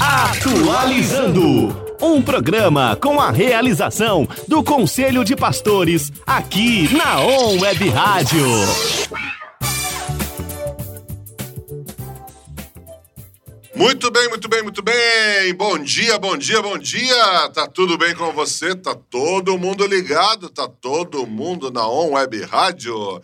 Atualizando. Um programa com a realização do Conselho de Pastores, aqui na On Web Rádio. Muito bem, muito bem, muito bem. Bom dia, bom dia, bom dia. Tá tudo bem com você? Tá todo mundo ligado? Tá todo mundo na On Web Rádio?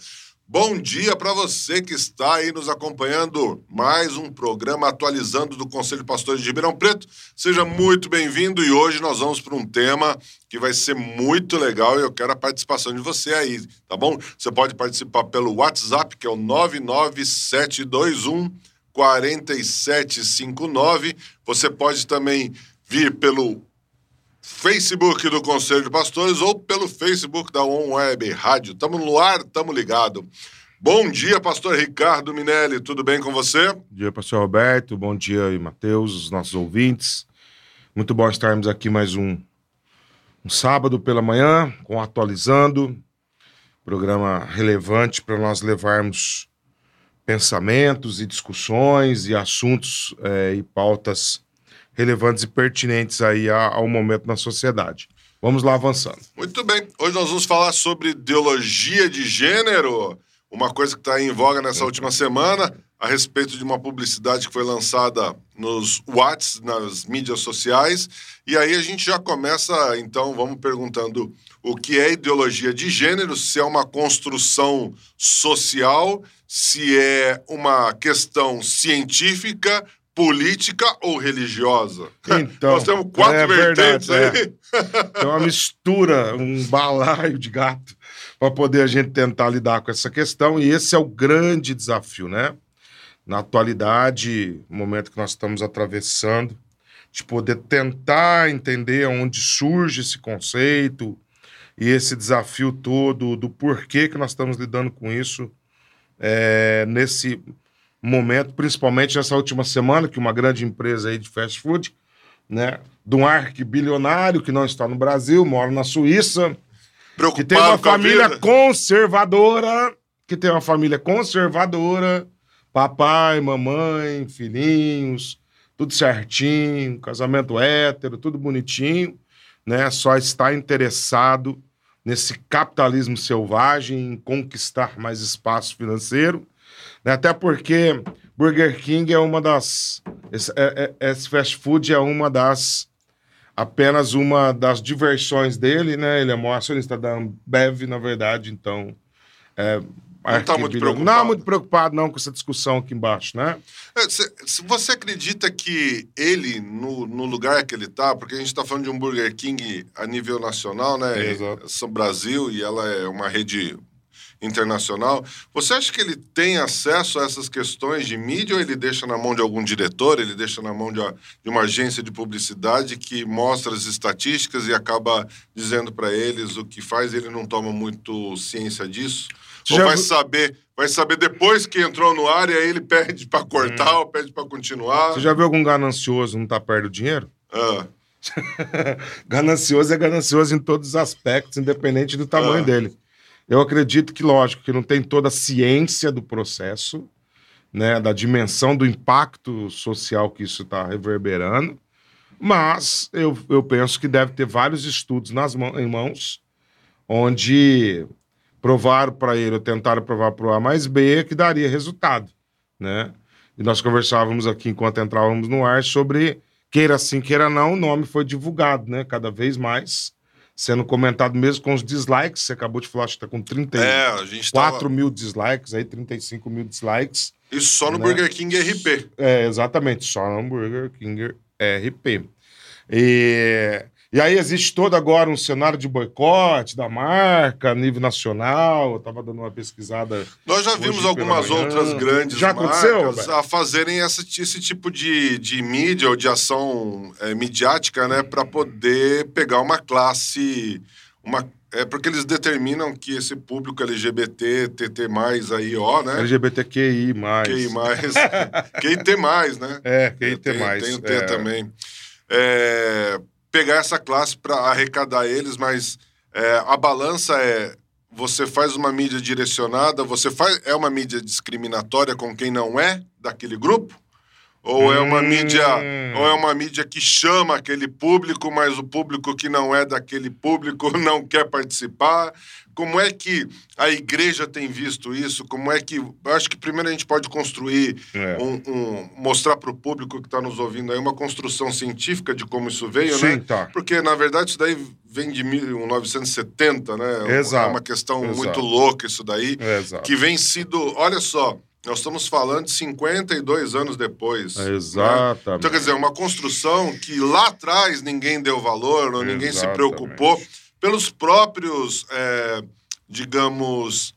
Bom dia para você que está aí nos acompanhando. Mais um programa atualizando do Conselho Pastores de Ribeirão Preto. Seja muito bem-vindo e hoje nós vamos para um tema que vai ser muito legal e eu quero a participação de você aí, tá bom? Você pode participar pelo WhatsApp, que é o 99721 4759. Você pode também vir pelo Facebook do Conselho de Pastores ou pelo Facebook da On Web Rádio. Estamos no ar, estamos ligados. Bom dia, pastor Ricardo Minelli, tudo bem com você? Bom dia, pastor Roberto, bom dia Matheus, os nossos ouvintes. Muito bom estarmos aqui mais um, um sábado pela manhã, com Atualizando, programa relevante para nós levarmos pensamentos e discussões e assuntos é, e pautas relevantes e pertinentes aí ao momento na sociedade. Vamos lá avançando. Muito bem. Hoje nós vamos falar sobre ideologia de gênero, uma coisa que está em voga nessa última semana, a respeito de uma publicidade que foi lançada nos Whats, nas mídias sociais. E aí a gente já começa, então, vamos perguntando o que é ideologia de gênero, se é uma construção social, se é uma questão científica política ou religiosa? Então, Nós temos quatro é vertentes verdade, aí. É. uma mistura, um balaio de gato para poder a gente tentar lidar com essa questão e esse é o grande desafio, né? Na atualidade, momento que nós estamos atravessando, de poder tentar entender onde surge esse conceito e esse desafio todo do porquê que nós estamos lidando com isso é, nesse momento, principalmente nessa última semana, que uma grande empresa aí de fast food, né, de um arquibilionário que não está no Brasil, mora na Suíça, que tem uma família conservadora, que tem uma família conservadora, papai, mamãe, filhinhos, tudo certinho, casamento hétero, tudo bonitinho, né? Só está interessado nesse capitalismo selvagem, em conquistar mais espaço financeiro? Até porque Burger King é uma das. Esse, é, é, esse fast food é uma das. apenas uma das diversões dele, né? Ele é maior acionista da Ambev, na verdade, então. É, não está muito preocupado. Não, muito preocupado não com essa discussão aqui embaixo, né? É, se você acredita que ele, no, no lugar que ele está, porque a gente está falando de um Burger King a nível nacional, né? É, exato. São Brasil e ela é uma rede internacional. Você acha que ele tem acesso a essas questões de mídia ou ele deixa na mão de algum diretor, ele deixa na mão de, uma agência de publicidade que mostra as estatísticas e acaba dizendo para eles o que faz, ele não toma muito ciência disso? Já... Ou vai saber, vai saber depois que entrou no ar e aí ele pede para cortar hum. ou pede para continuar? Você já viu algum ganancioso não tá perto do dinheiro? Ah. ganancioso é ganancioso em todos os aspectos, independente do tamanho ah. dele. Eu acredito que, lógico, que não tem toda a ciência do processo, né, da dimensão do impacto social que isso está reverberando, mas eu, eu penso que deve ter vários estudos nas em mãos, onde provaram para ele, ou tentaram provar para o A mais B, que daria resultado, né? E nós conversávamos aqui, enquanto entrávamos no ar, sobre queira sim, queira não, o nome foi divulgado, né? Cada vez mais sendo comentado mesmo com os dislikes. Você acabou de falar, acho que tá com 34 é, tava... mil dislikes, aí 35 mil dislikes. Isso só no né? Burger King RP. É, exatamente, só no Burger King RP. E e aí existe todo agora um cenário de boicote da marca a nível nacional. Eu estava dando uma pesquisada. Nós já vimos algumas outras grandes já marcas a fazerem essa, esse tipo de, de mídia ou de ação é, midiática, né, para poder pegar uma classe, uma é porque eles determinam que esse público LGBT, TT+, aí, ó, né? LGBTQI+. QI+. QIT+, né? É, QIT+. Tem, tem o T é. também. É, pegar essa classe para arrecadar eles, mas é, a balança é você faz uma mídia direcionada, você faz é uma mídia discriminatória com quem não é daquele grupo? Ou é uma Hum. mídia, ou é uma mídia que chama aquele público, mas o público que não é daquele público não quer participar? Como é que a igreja tem visto isso? Como é que. Eu acho que primeiro a gente pode construir, É. um, um- mostrar para o público que está nos ouvindo aí uma construção científica de como isso veio, Sim, né? tá. Porque, na verdade, isso daí vem de 1970, né? Exato, É uma questão exato. muito louca isso daí É, exato. que vem sido. Olha só, nós estamos falando de 52 anos depois. né? Exatamente. Então, quer dizer, uma construção que lá atrás ninguém deu valor, ou ninguém se Exatamente. preocupou pelos próprios, é, digamos.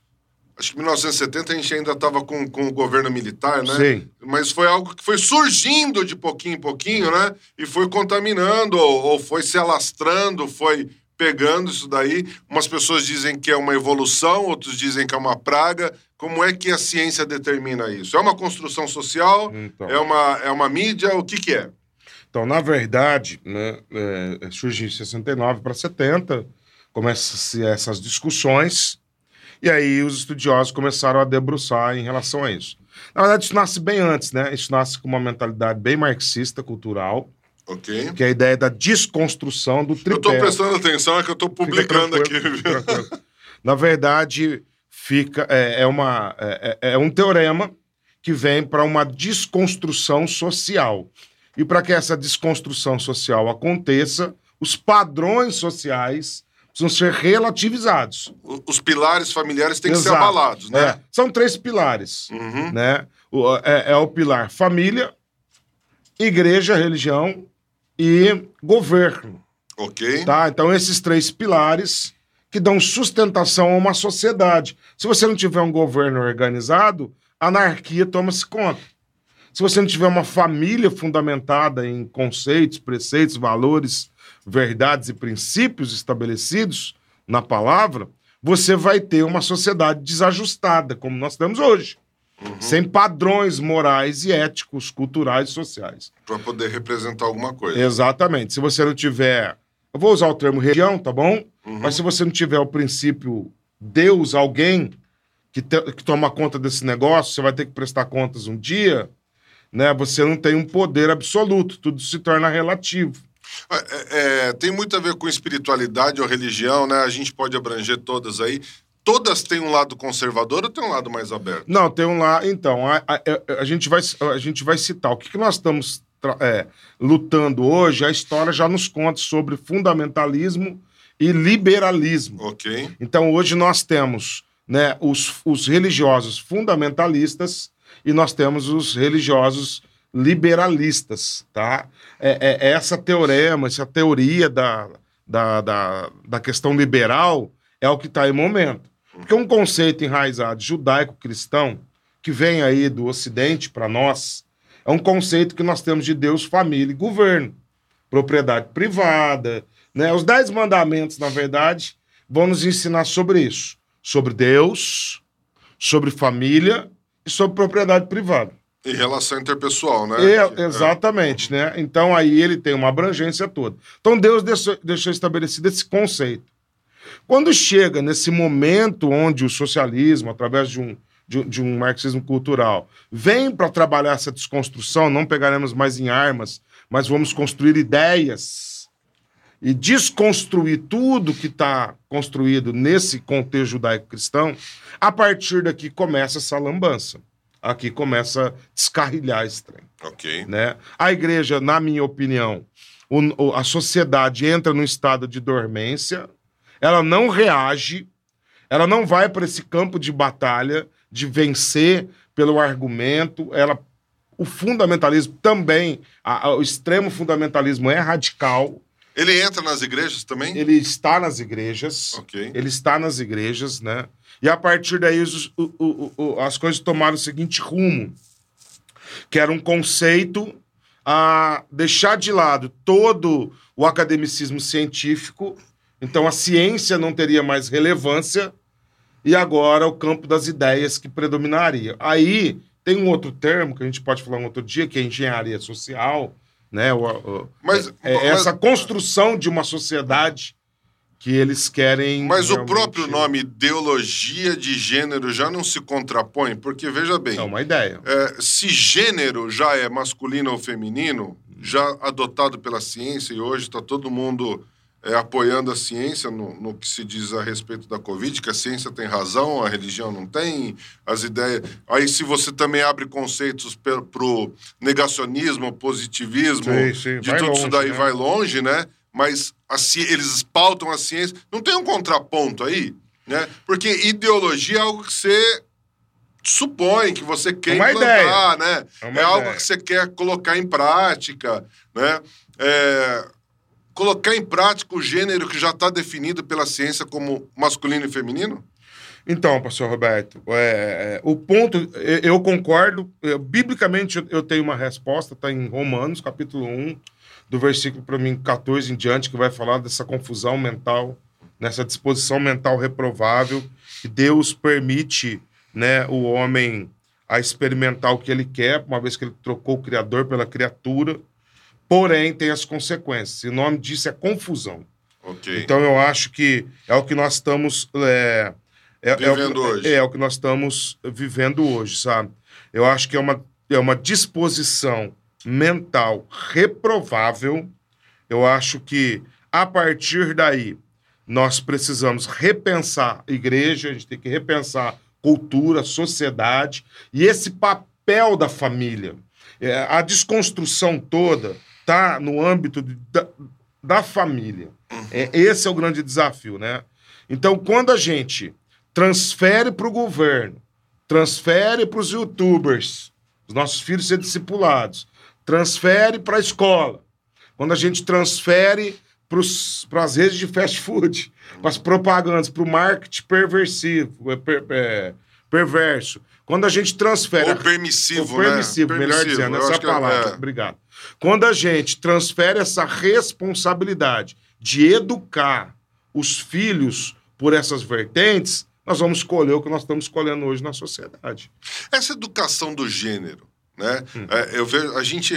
Acho que em 1970 a gente ainda estava com, com o governo militar, né? Sim. Mas foi algo que foi surgindo de pouquinho em pouquinho, né? E foi contaminando, ou, ou foi se alastrando, foi pegando isso daí. Umas pessoas dizem que é uma evolução, outros dizem que é uma praga. Como é que a ciência determina isso? É uma construção social? Então. É, uma, é uma mídia? O que, que é? Então, na verdade, né, é, surge em 69 para 70, começam-se essas discussões, e aí os estudiosos começaram a debruçar em relação a isso. Na verdade, isso nasce bem antes, né? Isso nasce com uma mentalidade bem marxista, cultural, Ok? que é a ideia da desconstrução do tripé. Eu estou prestando atenção, é que eu estou publicando aqui. Na verdade, fica é, é uma, é, é- é um teorema que vem para uma desconstrução social. E para que essa desconstrução social aconteça, os padrões sociais precisam ser relativizados. Os pilares familiares têm que ser Exato. abalados, né? É, são três pilares. Uhum. Né? O- é, é o pilar família, igreja, religião e governo. Ok? Tá? Então, esses três pilares que dão sustentação a uma sociedade. Se você não tiver um governo organizado, a anarquia toma-se conta. Se você não tiver uma família fundamentada em conceitos, preceitos, valores, verdades e princípios estabelecidos na palavra, você vai ter uma sociedade desajustada, como nós temos hoje. Sem padrões morais e éticos, culturais e sociais. Para poder representar alguma coisa. Exatamente. Se você não tiver. Eu vou usar o termo religião, tá bom? Uhum. Mas se você não tiver o princípio Deus, alguém que, te- que toma conta desse negócio, você vai ter que prestar contas um dia, né? Você não tem um poder absoluto, tudo se torna relativo. É, é, tem muito a ver com espiritualidade ou religião, né? A gente pode abranger todas aí. Todas têm um lado conservador ou tem um lado mais aberto? Não, tem um lá. Então, a, a- a- a gente, vai, a gente vai citar o que, que nós estamos é, lutando hoje. A história já nos conta sobre fundamentalismo e liberalismo. Ok. Então, hoje nós temos né, os, os religiosos fundamentalistas e nós temos os religiosos liberalistas, tá? É, é- é essa teorema, essa teoria da, da, da, da questão liberal é o que está em momento. Porque um conceito enraizado judaico-cristão, que vem aí do Ocidente para nós, é um conceito que nós temos de Deus, família e governo. Propriedade privada, né? Os dez mandamentos, na verdade, vão nos ensinar sobre isso. Sobre Deus, sobre família e sobre propriedade privada. E relação interpessoal, né? É, Que- exatamente, né? Então aí ele tem uma abrangência toda. Então Deus deixou, deixou estabelecido esse conceito. Quando chega nesse momento onde o socialismo, através de um, de, de um marxismo cultural, vem para trabalhar essa desconstrução, não pegaremos mais em armas, mas vamos construir ideias e desconstruir tudo que está construído nesse contexto judaico-cristão, a partir daqui começa essa lambança. Aqui começa a descarrilhar esse trem Ok. né? A igreja, na minha opinião, o- a sociedade entra num estado de dormência, ela não reage, ela não vai para esse campo de batalha de vencer pelo argumento, ela o fundamentalismo também, a- a- o extremo fundamentalismo é radical, Ele entra nas igrejas também? ele está nas igrejas, Ok. ele está nas igrejas, né? E a partir daí os- o- o- o- as coisas tomaram o seguinte rumo, que era um conceito a deixar de lado todo o academicismo científico, então a ciência não teria mais relevância e agora o campo das ideias que predominaria. Aí tem um outro termo que a gente pode falar um outro dia, que é engenharia social, né? O- o- Mas, é mas- essa construção de uma sociedade que eles querem. Mas o próprio nome ideologia de gênero já não se contrapõe, porque veja bem, É uma ideia. é, se gênero já é masculino ou feminino, já adotado pela ciência, e hoje está todo mundo é, apoiando a ciência no, no que se diz a respeito da Covid, que a ciência tem razão, a religião não tem, as ideias. Aí, se você também abre conceitos para o negacionismo, positivismo, Sim, sim, de vai tudo isso longe, daí né? vai longe, né? Mas a eles pautam a ciência. Não tem um contraponto aí, né? Porque ideologia é algo que você supõe, que você quer Uma implantar, né? É É, algo ideia. que você quer colocar em prática, né? É, colocar em prática o gênero que já está definido pela ciência como masculino e feminino? Então, pastor Roberto, é, é, o ponto, eu, eu concordo, é, biblicamente eu- eu tenho uma resposta, está em Romanos, capítulo 1, do versículo para mim 14 em diante, que vai falar dessa confusão mental, nessa disposição mental reprovável, que Deus permite né, o homem a experimentar o que ele quer, uma vez que ele trocou o Criador pela criatura, porém tem as consequências, e o nome disso é confusão. Ok. Então eu acho que é o que nós estamos é, é, é o que- Vivendo hoje. É, o que nós estamos vivendo hoje, sabe? Eu acho que é uma, é uma disposição mental reprovável. Eu acho que a partir daí nós precisamos repensar a igreja, a gente tem que repensar cultura, sociedade e esse papel da família. É, a desconstrução toda tá no âmbito de- da, da família. É, esse é o grande desafio, né? Então, quando a gente transfere para o governo, transfere para os youtubers, os nossos filhos ser discipulados, transfere para a escola, quando a gente transfere para as redes de fast food, para as propagandas, para o marketing perversivo, é, per- é, perverso, quando a gente transfere Ou a- permissivo, o permissivo, né? melhor Permissivo, dizendo, essa é- palavra. é. Obrigado. Quando a gente transfere essa responsabilidade de educar os filhos por essas vertentes, nós vamos escolher o que nós estamos escolhendo hoje na sociedade. Essa educação do gênero, né? Hum. É, eu vejo, a gente,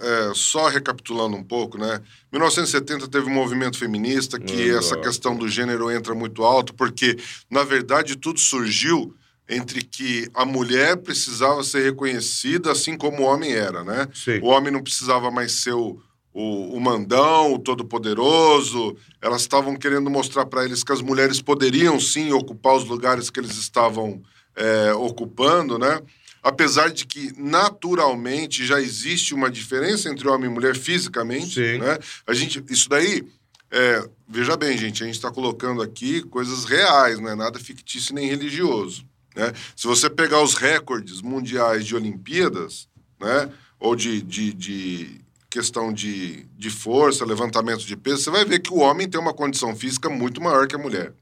é, só recapitulando um pouco, né? 1970 teve um movimento feminista que Exato. essa questão do gênero entra muito alto, porque, na verdade, tudo surgiu entre que a mulher precisava ser reconhecida assim como o homem era, né? Sim. O homem não precisava mais ser o, o, o mandão, o todo-poderoso. Elas estavam querendo mostrar para eles que as mulheres poderiam sim ocupar os lugares que eles estavam é, ocupando, né? Apesar de que naturalmente já existe uma diferença entre homem e mulher fisicamente, Sim. né? A gente, isso daí, é, veja bem, gente, a gente está colocando aqui coisas reais, não é nada fictício nem religioso. Né? Se você pegar os recordes mundiais de Olimpíadas, né? ou de, de, de questão de, de força, levantamento de peso, você vai ver que o homem tem uma condição física muito maior que a mulher.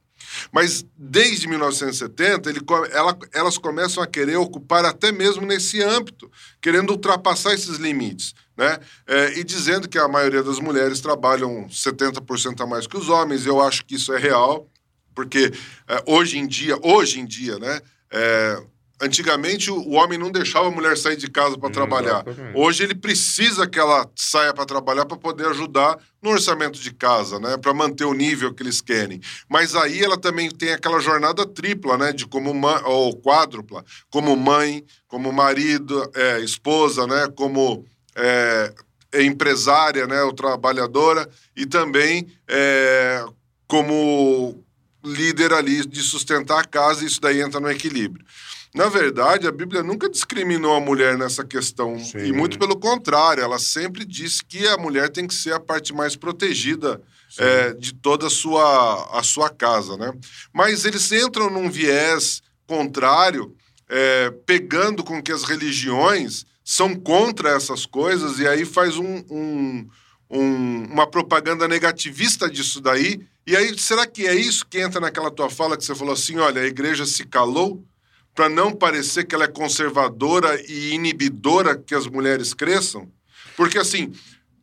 Mas desde 1970, ele, ela- elas começam a querer ocupar até mesmo nesse âmbito, querendo ultrapassar esses limites. Né? É, e dizendo que a maioria das mulheres trabalham 70% a mais que os homens, eu acho que isso é real, porque é, hoje em dia, hoje em dia, né? É, antigamente o, homem não deixava a mulher sair de casa para trabalhar. Exatamente. Hoje ele precisa que ela saia para trabalhar para poder ajudar no orçamento de casa, né? Para manter o nível que eles querem. Mas aí ela também tem aquela jornada tripla, né? De como mãe, ou quádrupla, como mãe, como marido, é, esposa, né? Como é, é empresária, né? Ou trabalhadora e também é, como líder ali de sustentar a casa. E isso daí entra no equilíbrio. Na verdade, a Bíblia nunca discriminou a mulher nessa questão. Sim. E muito pelo contrário, ela sempre disse que a mulher tem que ser a parte mais protegida é, de toda a sua, a sua casa, né? Mas eles entram num viés contrário, é, pegando com que as religiões são contra essas coisas, e aí faz um, um- um- uma propaganda negativista disso daí. E aí, será que é isso que entra naquela tua fala que você falou assim: olha, a igreja se calou para não parecer que ela é conservadora e inibidora que as mulheres cresçam? Porque, assim,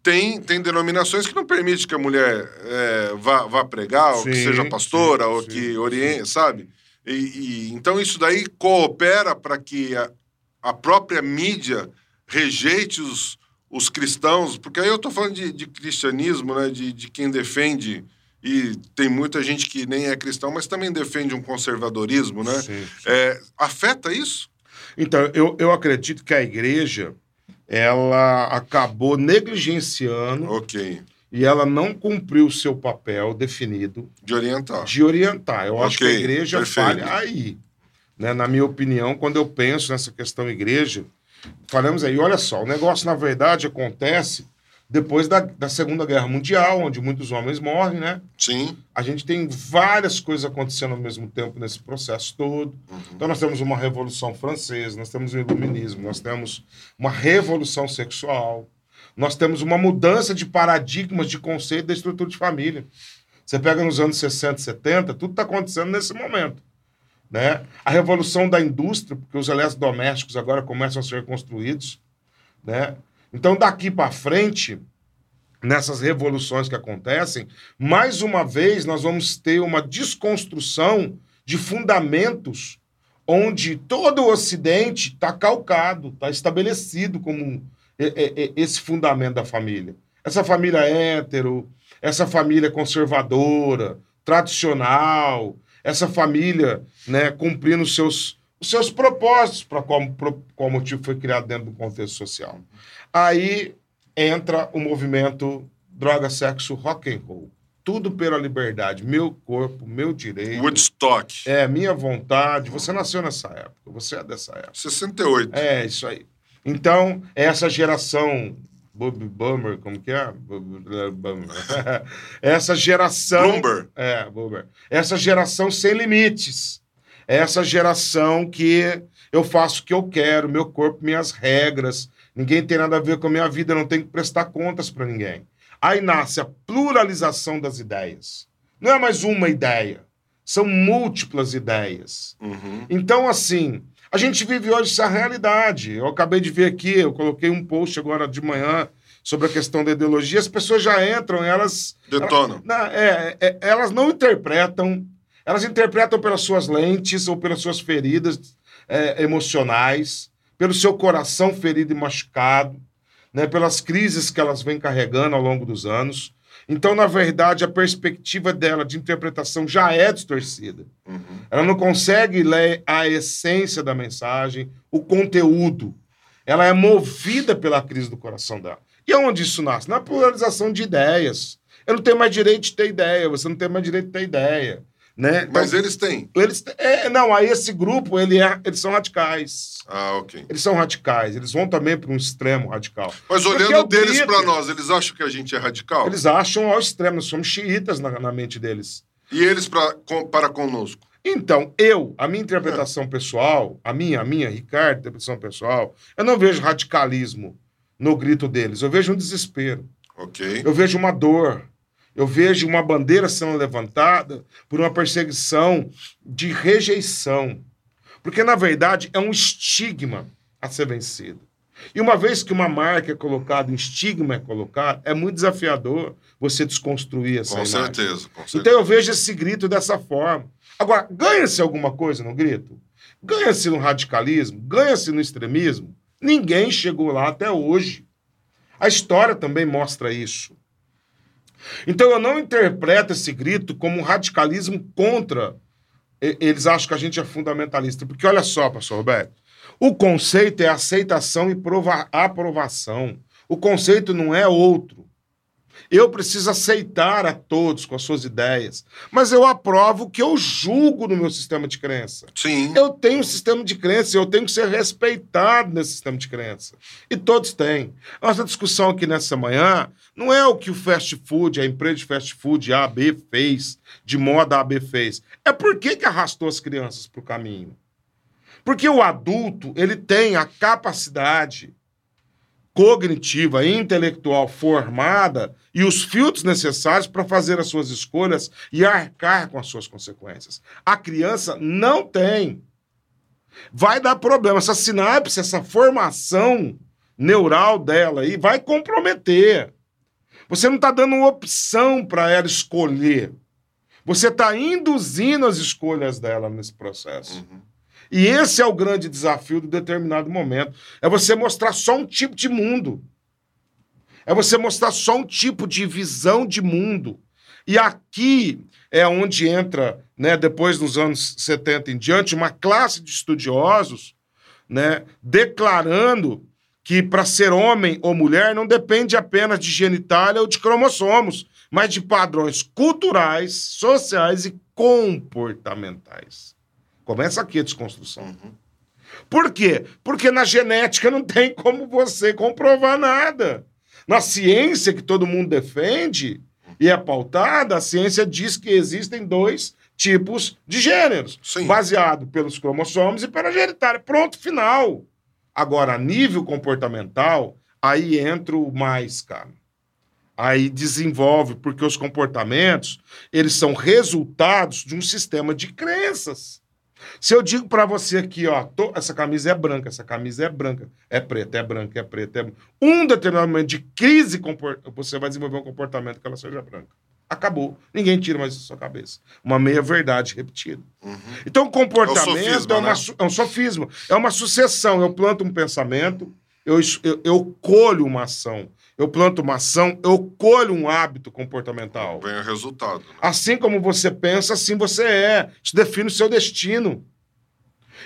tem, tem denominações que não permitem que a mulher é, vá, vá pregar, ou que Sim, seja pastora, sim, ou sim, que oriente, sabe? E, e- então, isso daí coopera para que a, a própria mídia rejeite os, os cristãos, porque aí eu estou falando de, de cristianismo, né, de, de quem defende e tem muita gente que nem é cristão, mas também defende um conservadorismo, né? Sim, sim. É, afeta isso? Então, eu, eu acredito que a igreja ela acabou negligenciando Ok. e ela não cumpriu o seu papel definido De orientar. de orientar. Eu acho que a igreja perfeito. falha aí. Né? Na minha opinião, quando eu penso nessa questão igreja, falamos aí, olha só, o negócio, na verdade, acontece depois da, da Segunda Guerra Mundial, onde muitos homens morrem, né? Sim. A gente tem várias coisas acontecendo ao mesmo tempo nesse processo todo. Então, nós temos uma Revolução Francesa, nós temos o Iluminismo, nós temos uma revolução sexual, nós temos uma mudança de paradigmas, de conceito da estrutura de família. Você pega nos anos 60, 70, tudo está acontecendo nesse momento. Né? A revolução da indústria, porque os eletrodomésticos agora começam a ser construídos. Né? Então, daqui para frente, nessas revoluções que acontecem, mais uma vez nós vamos ter uma desconstrução de fundamentos onde todo o Ocidente está calcado, está estabelecido como esse fundamento da família. Essa família hétero, essa família conservadora, tradicional, essa família né, cumprindo os seus, os seus propósitos para qual, pro- qual motivo foi criado dentro do contexto social. Aí entra o movimento droga, sexo, rock and roll. Tudo pela liberdade, meu corpo, meu direito. Woodstock. É minha vontade. Você nasceu nessa época, você é dessa época. 68. É isso aí. Então, essa geração Bob Bummer, como que é? Bummer. essa geração Bloomberg. é, Boomer. Essa geração sem limites. Essa geração que eu faço o que eu quero, meu corpo, minhas regras. Ninguém tem nada a ver com a minha vida, eu não tenho que prestar contas para ninguém. Aí nasce a pluralização das ideias. Não é mais uma ideia, são múltiplas ideias. Uhum. Então, assim, a gente vive hoje essa realidade. Eu acabei de ver aqui, eu coloquei um post agora de manhã sobre a questão da ideologia. As pessoas já entram, elas Detonam. não, é, é, elas não interpretam, elas interpretam pelas suas lentes ou pelas suas feridas é, emocionais, pelo seu coração ferido e machucado, né, pelas crises que elas vêm carregando ao longo dos anos. Então, na verdade, a perspectiva dela de interpretação já é distorcida. Uhum. Ela não consegue ler a essência da mensagem, o conteúdo. Ela é movida pela crise do coração dela. E aonde isso nasce? Na pluralização de ideias. Eu não tenho mais direito de ter ideia, você não tem mais direito de ter ideia. Né? Então, Mas eles têm. eles. É, não, aí esse grupo, ele é, eles são radicais. Ah, ok. Eles são radicais, eles vão também para um extremo radical. Mas olhando eu deles pra nós, eles acham que a gente é radical? Eles acham ao extremo, nós somos xiitas na, na mente deles. E eles pra, com- para conosco? Então, eu, a minha interpretação pessoal, a minha, a minha, Ricardo, interpretação pessoal, eu não vejo radicalismo no grito deles, eu vejo um desespero, Ok. eu vejo uma dor, eu vejo uma bandeira sendo levantada por uma perseguição de rejeição. Porque, na verdade, é um estigma a ser vencido. E uma vez que uma marca é colocada, um estigma é colocado, é muito desafiador você desconstruir essa Com imagem. certeza, com certeza. Então eu vejo esse grito dessa forma. Agora, ganha-se alguma coisa no grito? Ganha-se no radicalismo? Ganha-se no extremismo? Ninguém chegou lá até hoje. A história também mostra isso. Então eu não interpreto esse grito como um radicalismo contra. Eles acham que a gente é fundamentalista. Porque olha só, pastor Roberto, o conceito é aceitação e prova- aprovação. O conceito não é outro. Eu preciso aceitar a todos com as suas ideias, mas eu aprovo o que eu julgo no meu sistema de crença. Sim. Eu tenho um sistema de crença, eu tenho que ser respeitado nesse sistema de crença. E todos têm. Nossa discussão aqui nessa manhã não é o que o fast food, a empresa de fast food A, B fez, de moda A, B fez. É por que, que arrastou as crianças para o caminho. Porque o adulto, ele tem a capacidade cognitiva intelectual formada e os filtros necessários para fazer as suas escolhas e arcar com as suas consequências. A criança não tem. Vai dar problema. Essa sinapse, essa formação neural dela aí vai comprometer. Você não está dando uma opção para ela escolher. Você está induzindo as escolhas dela nesse processo. Uhum. E esse é o grande desafio do determinado momento. É você mostrar só um tipo de mundo. É você mostrar só um tipo de visão de mundo. E aqui é onde entra, né, depois dos anos 70 em diante, uma classe de estudiosos né, declarando que para ser homem ou mulher não depende apenas de genitália ou de cromossomos, mas de padrões culturais, sociais e comportamentais. Começa aqui a desconstrução. Uhum. Por quê? Porque na genética não tem como você comprovar nada. Na ciência que todo mundo defende e é pautada, a ciência diz que existem dois tipos de gêneros, Sim. baseado pelos cromossomos e pela genitália. Pronto, final. Agora, a nível comportamental, aí entra o mais, cara. Aí desenvolve, porque os comportamentos, eles são resultados de um sistema de crenças. Se eu digo para você aqui, ó, tô- essa camisa é branca, essa camisa é branca, é preta, é branca, é preta, é branca. Um determinado momento de crise, você vai desenvolver um comportamento que ela seja branca. Acabou. Ninguém tira mais isso da sua cabeça. Uma meia-verdade repetida. Então, o comportamento É sofisma, é, uma né? é um sofisma, é uma sucessão. Eu planto um pensamento, eu, eu, eu colho uma ação. Eu planto uma ação, eu colho um hábito comportamental. Vem o resultado. né? Assim como você pensa, assim você é. Isso define o seu destino.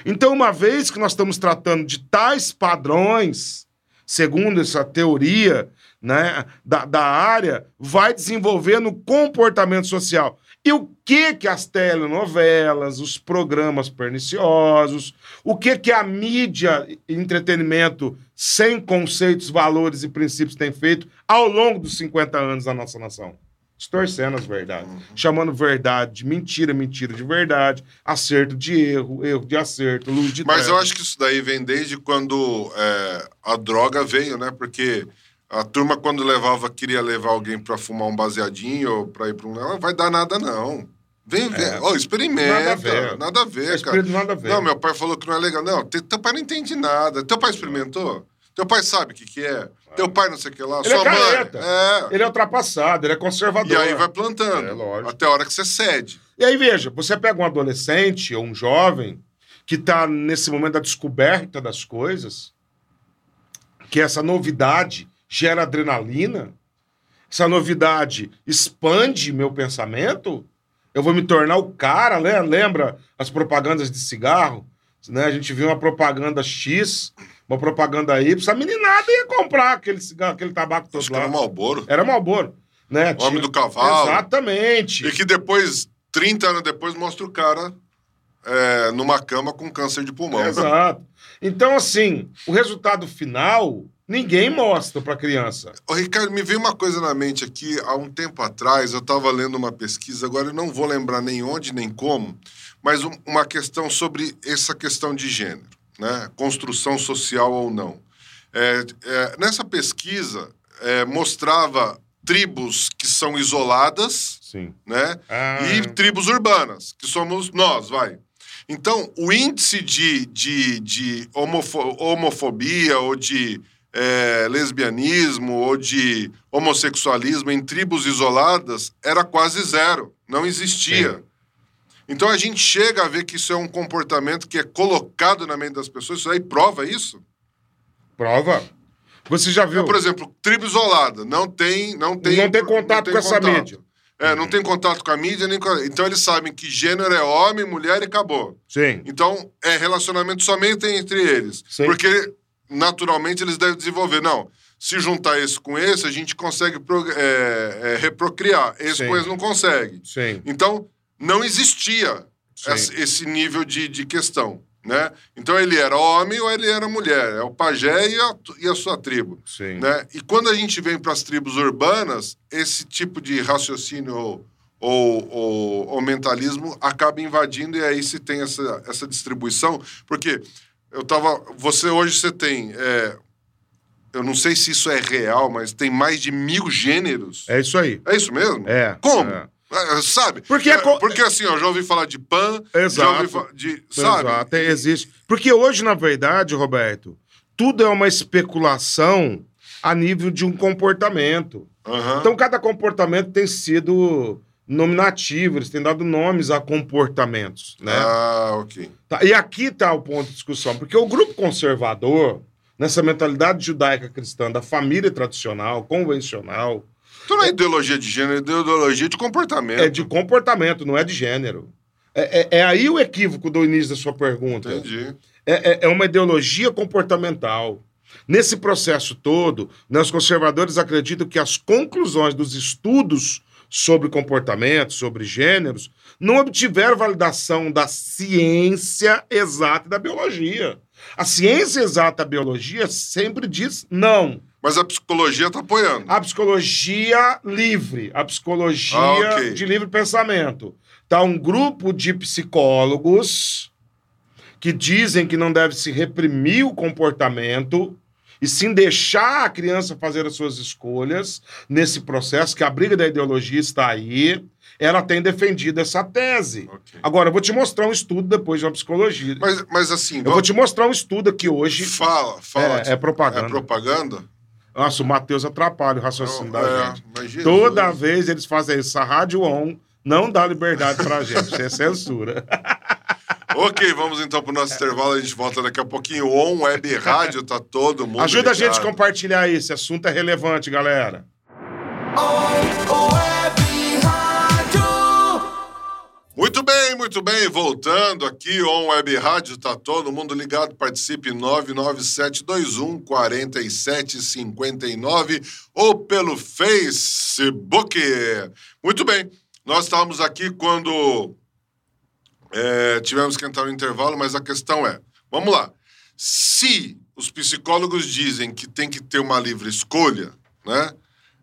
Então, uma vez que nós estamos tratando de tais padrões, segundo essa teoria né, da, da área, vai desenvolver no comportamento social. E o que que as telenovelas, os programas perniciosos, o que que a mídia e entretenimento sem conceitos, valores e princípios tem feito ao longo dos 50 anos da nossa nação? Distorcendo as verdades. Chamando verdade de mentira, mentira de verdade, acerto de erro, erro de acerto, luz de Mas eu trevas. acho que isso daí vem desde quando é, a droga veio, né? Porque a turma, quando levava, queria levar alguém pra fumar um baseadinho ou pra ir pra um. Não vai dar nada, não. Vem ver. Ó, experimenta. Nada Nada a a ver. ver, É cara. nada a ver. Não, meu pai falou que não é legal. Não, te- teu pai não entende nada. Teu pai experimentou? Teu pai sabe o que, que é? Teu pai não sei o que lá. Ele Sua é mãe. É. Ele é ultrapassado, ele é conservador. E aí vai plantando. É, lógico. até a hora que você cede. E aí, veja, você pega um adolescente ou um jovem que está nesse momento da descoberta das coisas, que essa novidade gera adrenalina, essa novidade expande meu pensamento, eu vou me tornar o cara, né? Lembra as propagandas de cigarro? Né? A gente viu uma propaganda X, uma propaganda Y, a meninada ia comprar aquele cigarro, aquele tabaco todo Acho que lá. era Malboro. Era Malboro, né? Homem do cavalo. Exatamente. E que depois, 30 anos depois, mostra o cara é, numa cama com câncer de pulmão. Exato. Então, assim, o resultado final, ninguém mostra pra criança. Ô, Ricardo, me veio uma coisa na mente aqui. Há um tempo atrás, eu estava lendo uma pesquisa, agora eu não vou lembrar nem onde, nem como, mas um- uma questão sobre essa questão de gênero, né? Construção social ou não. É, é, nessa pesquisa, é, mostrava tribos que são isoladas, Sim. né? Ah, e tribos urbanas, que somos nós, vai. Então, o índice de, de, de homofo- homofobia ou de é, lesbianismo ou de homossexualismo em tribos isoladas era quase zero, não existia. Sim. Então a gente chega a ver que isso é um comportamento que é colocado na mente das pessoas, isso aí prova isso. Prova. Você já viu? Por exemplo, tribo isolada, não tem, não tem, Não tem contato com essa mídia. É, não tem contato com a mídia, nem com a... Então eles sabem que gênero é homem, mulher e acabou. Sim. Então é relacionamento somente entre eles. Sim. Porque naturalmente eles devem desenvolver. Não, se juntar esse com esse, a gente consegue pro- é, é, reprocriar. Esse Sim. com esse não consegue. Sim. Então não existia esse, esse nível de, de questão. Né? Então ele era homem ou ele era mulher. É o pajé e a, e a sua tribo. Sim. Né? E quando a gente vem para as tribos urbanas, esse tipo de raciocínio ou, ou, ou- ou mentalismo acaba invadindo e aí se tem essa, essa distribuição. Porque eu tava. Você hoje você tem. é, eu não sei se isso é real, mas tem mais de mil gêneros. É isso aí. É isso mesmo? É. Como? É. É, Sabe? Porque é É, co- porque assim, ó, já ouvi falar de pan, já Exato. ouvi falar de. Sabe? Exato, é, existe. Porque hoje, na verdade, Roberto, tudo é uma especulação a nível de um comportamento. Aham. Então, cada comportamento tem sido nominativo, eles têm dado nomes a comportamentos, né? Ah, ok. Tá, E aqui está o ponto de discussão, porque o grupo conservador, nessa mentalidade judaica cristã da família tradicional, convencional, Então não é ideologia de gênero, é ideologia de comportamento. É de comportamento, não é de gênero. É, é, é aí o equívoco do início da sua pergunta. Entendi. É, é, é uma ideologia comportamental. Nesse processo todo, né, os conservadores acreditam que as conclusões dos estudos sobre comportamento, sobre gêneros, não obtiveram validação da ciência exata da biologia. A ciência exata da biologia sempre diz não. Mas a psicologia está apoiando. A psicologia livre, a psicologia Ah, ok. de livre pensamento. Tá um grupo de psicólogos que dizem que não deve se reprimir o comportamento e sim deixar a criança fazer as suas escolhas nesse processo, que a briga da ideologia está aí. Ela tem defendido essa tese. Ok. Agora, eu vou te mostrar um estudo depois de uma psicologia. Mas, mas assim, eu vou te mostrar um estudo aqui hoje. fala, fala. É, é propaganda. É propaganda? Nossa, o Matheus atrapalha o raciocínio Não, da é, gente. Jesus. Toda vez eles fazem isso. A Rádio On não dá liberdade pra gente. Isso é censura. Ok, vamos então pro nosso intervalo. A gente volta daqui a pouquinho. On Web Rádio, tá todo mundo. Ajuda a gente a ligado. compartilhar. Esse assunto é relevante, galera. Muito bem, muito bem. Voltando aqui, On Web Rádio, tá todo mundo ligado. Participe 99721 4759 ou pelo Facebook. Muito bem. Nós estávamos aqui quando é, tivemos que entrar no intervalo, mas a questão é: vamos lá. Se os psicólogos dizem que tem que ter uma livre escolha, né?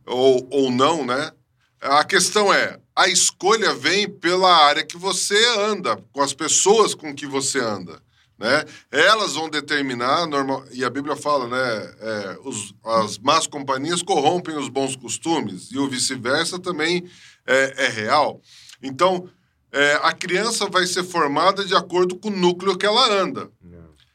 Ou, ou não, né? A questão é: a escolha vem pela área que você anda, com as pessoas com que você anda. Né? Elas vão determinar, normal, e a Bíblia fala, né? é, os, as más companhias corrompem os bons costumes, e o vice-versa também é, é real. Então, é, a criança vai ser formada de acordo com o núcleo que ela anda.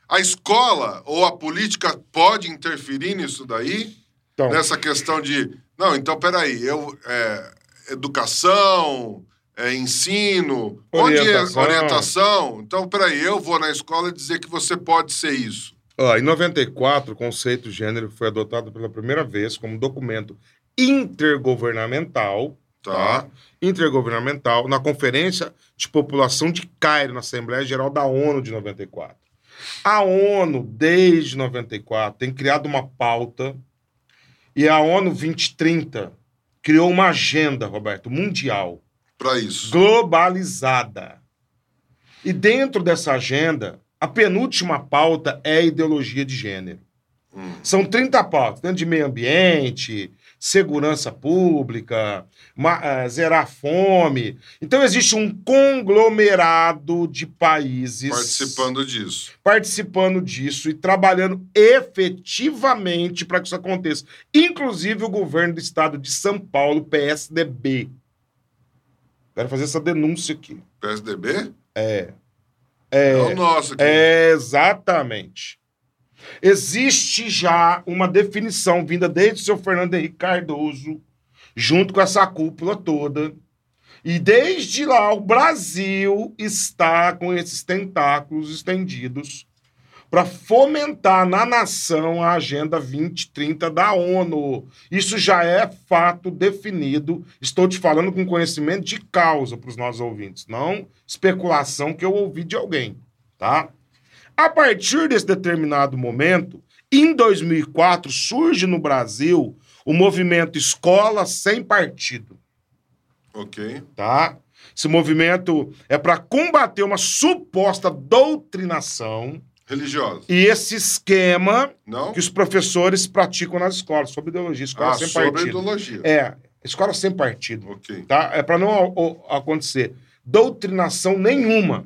A escola ou a política pode interferir nisso daí? Então, Nessa questão de. Não, então, peraí, eu. é, educação, é, ensino, onde é Orientação. orientação. Então, peraí, eu vou na escola dizer que você pode ser isso. ó, em 94, o conceito gênero foi adotado pela primeira vez como documento intergovernamental. Tá. Intergovernamental na Conferência de População de Cairo, na Assembleia Geral da ONU de 94. A ONU, desde 94, tem criado uma pauta e a ONU 2030 criou uma agenda, Roberto, mundial, Para isso. globalizada. E dentro dessa agenda, a penúltima pauta é a ideologia de gênero. Hum. São 30 pautas, dentro de meio ambiente, segurança pública, eh, zerar a fome. Então existe um conglomerado de países Participando disso. participando disso e trabalhando efetivamente para que isso aconteça. Inclusive o governo do estado de São Paulo, PSDB. Quero fazer essa denúncia aqui. PSDB? É. É, É, o nosso aqui. é, exatamente. Existe já uma definição vinda desde o seu Fernando Henrique Cardoso, junto com essa cúpula toda. E desde lá, o Brasil está com esses tentáculos estendidos para fomentar na nação a Agenda 2030 da ONU. Isso já é fato definido. Estou te falando com conhecimento de causa para os nossos ouvintes, não especulação que eu ouvi de alguém, tá? A partir desse determinado momento, em 2004, surge no Brasil o movimento Escola Sem Partido Ok. tá? Esse movimento é para combater uma suposta doutrinação Religiosa. e esse esquema Não? que os professores praticam nas escolas, sobre ideologia, escola Ah, sem sobre partido. ideologia. É, escola sem partido, Ok. tá? É para não o- acontecer doutrinação nenhuma.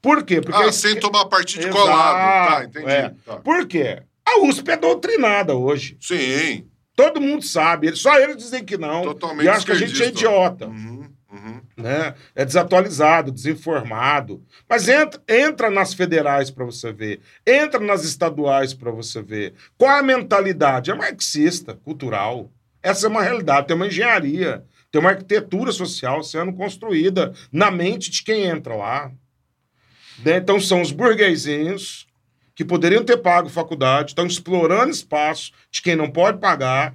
Por quê? Porque Ah, sem tomar partido Exato, colado. Tá, entendi. é. Tá. Por quê? A USP é doutrinada hoje. Sim. Todo mundo sabe. Só eles dizem que não. Totalmente e acho que a gente é idiota. Uhum, uhum. né? É desatualizado, desinformado. Mas entra, entra nas federais para você ver, entra nas estaduais para você ver. Qual é a mentalidade? É marxista, cultural. Essa é uma realidade, tem uma engenharia, tem uma arquitetura social sendo construída na mente de quem entra lá. Né? Então são os burguesinhos que poderiam ter pago faculdade, estão explorando espaço de quem não pode pagar.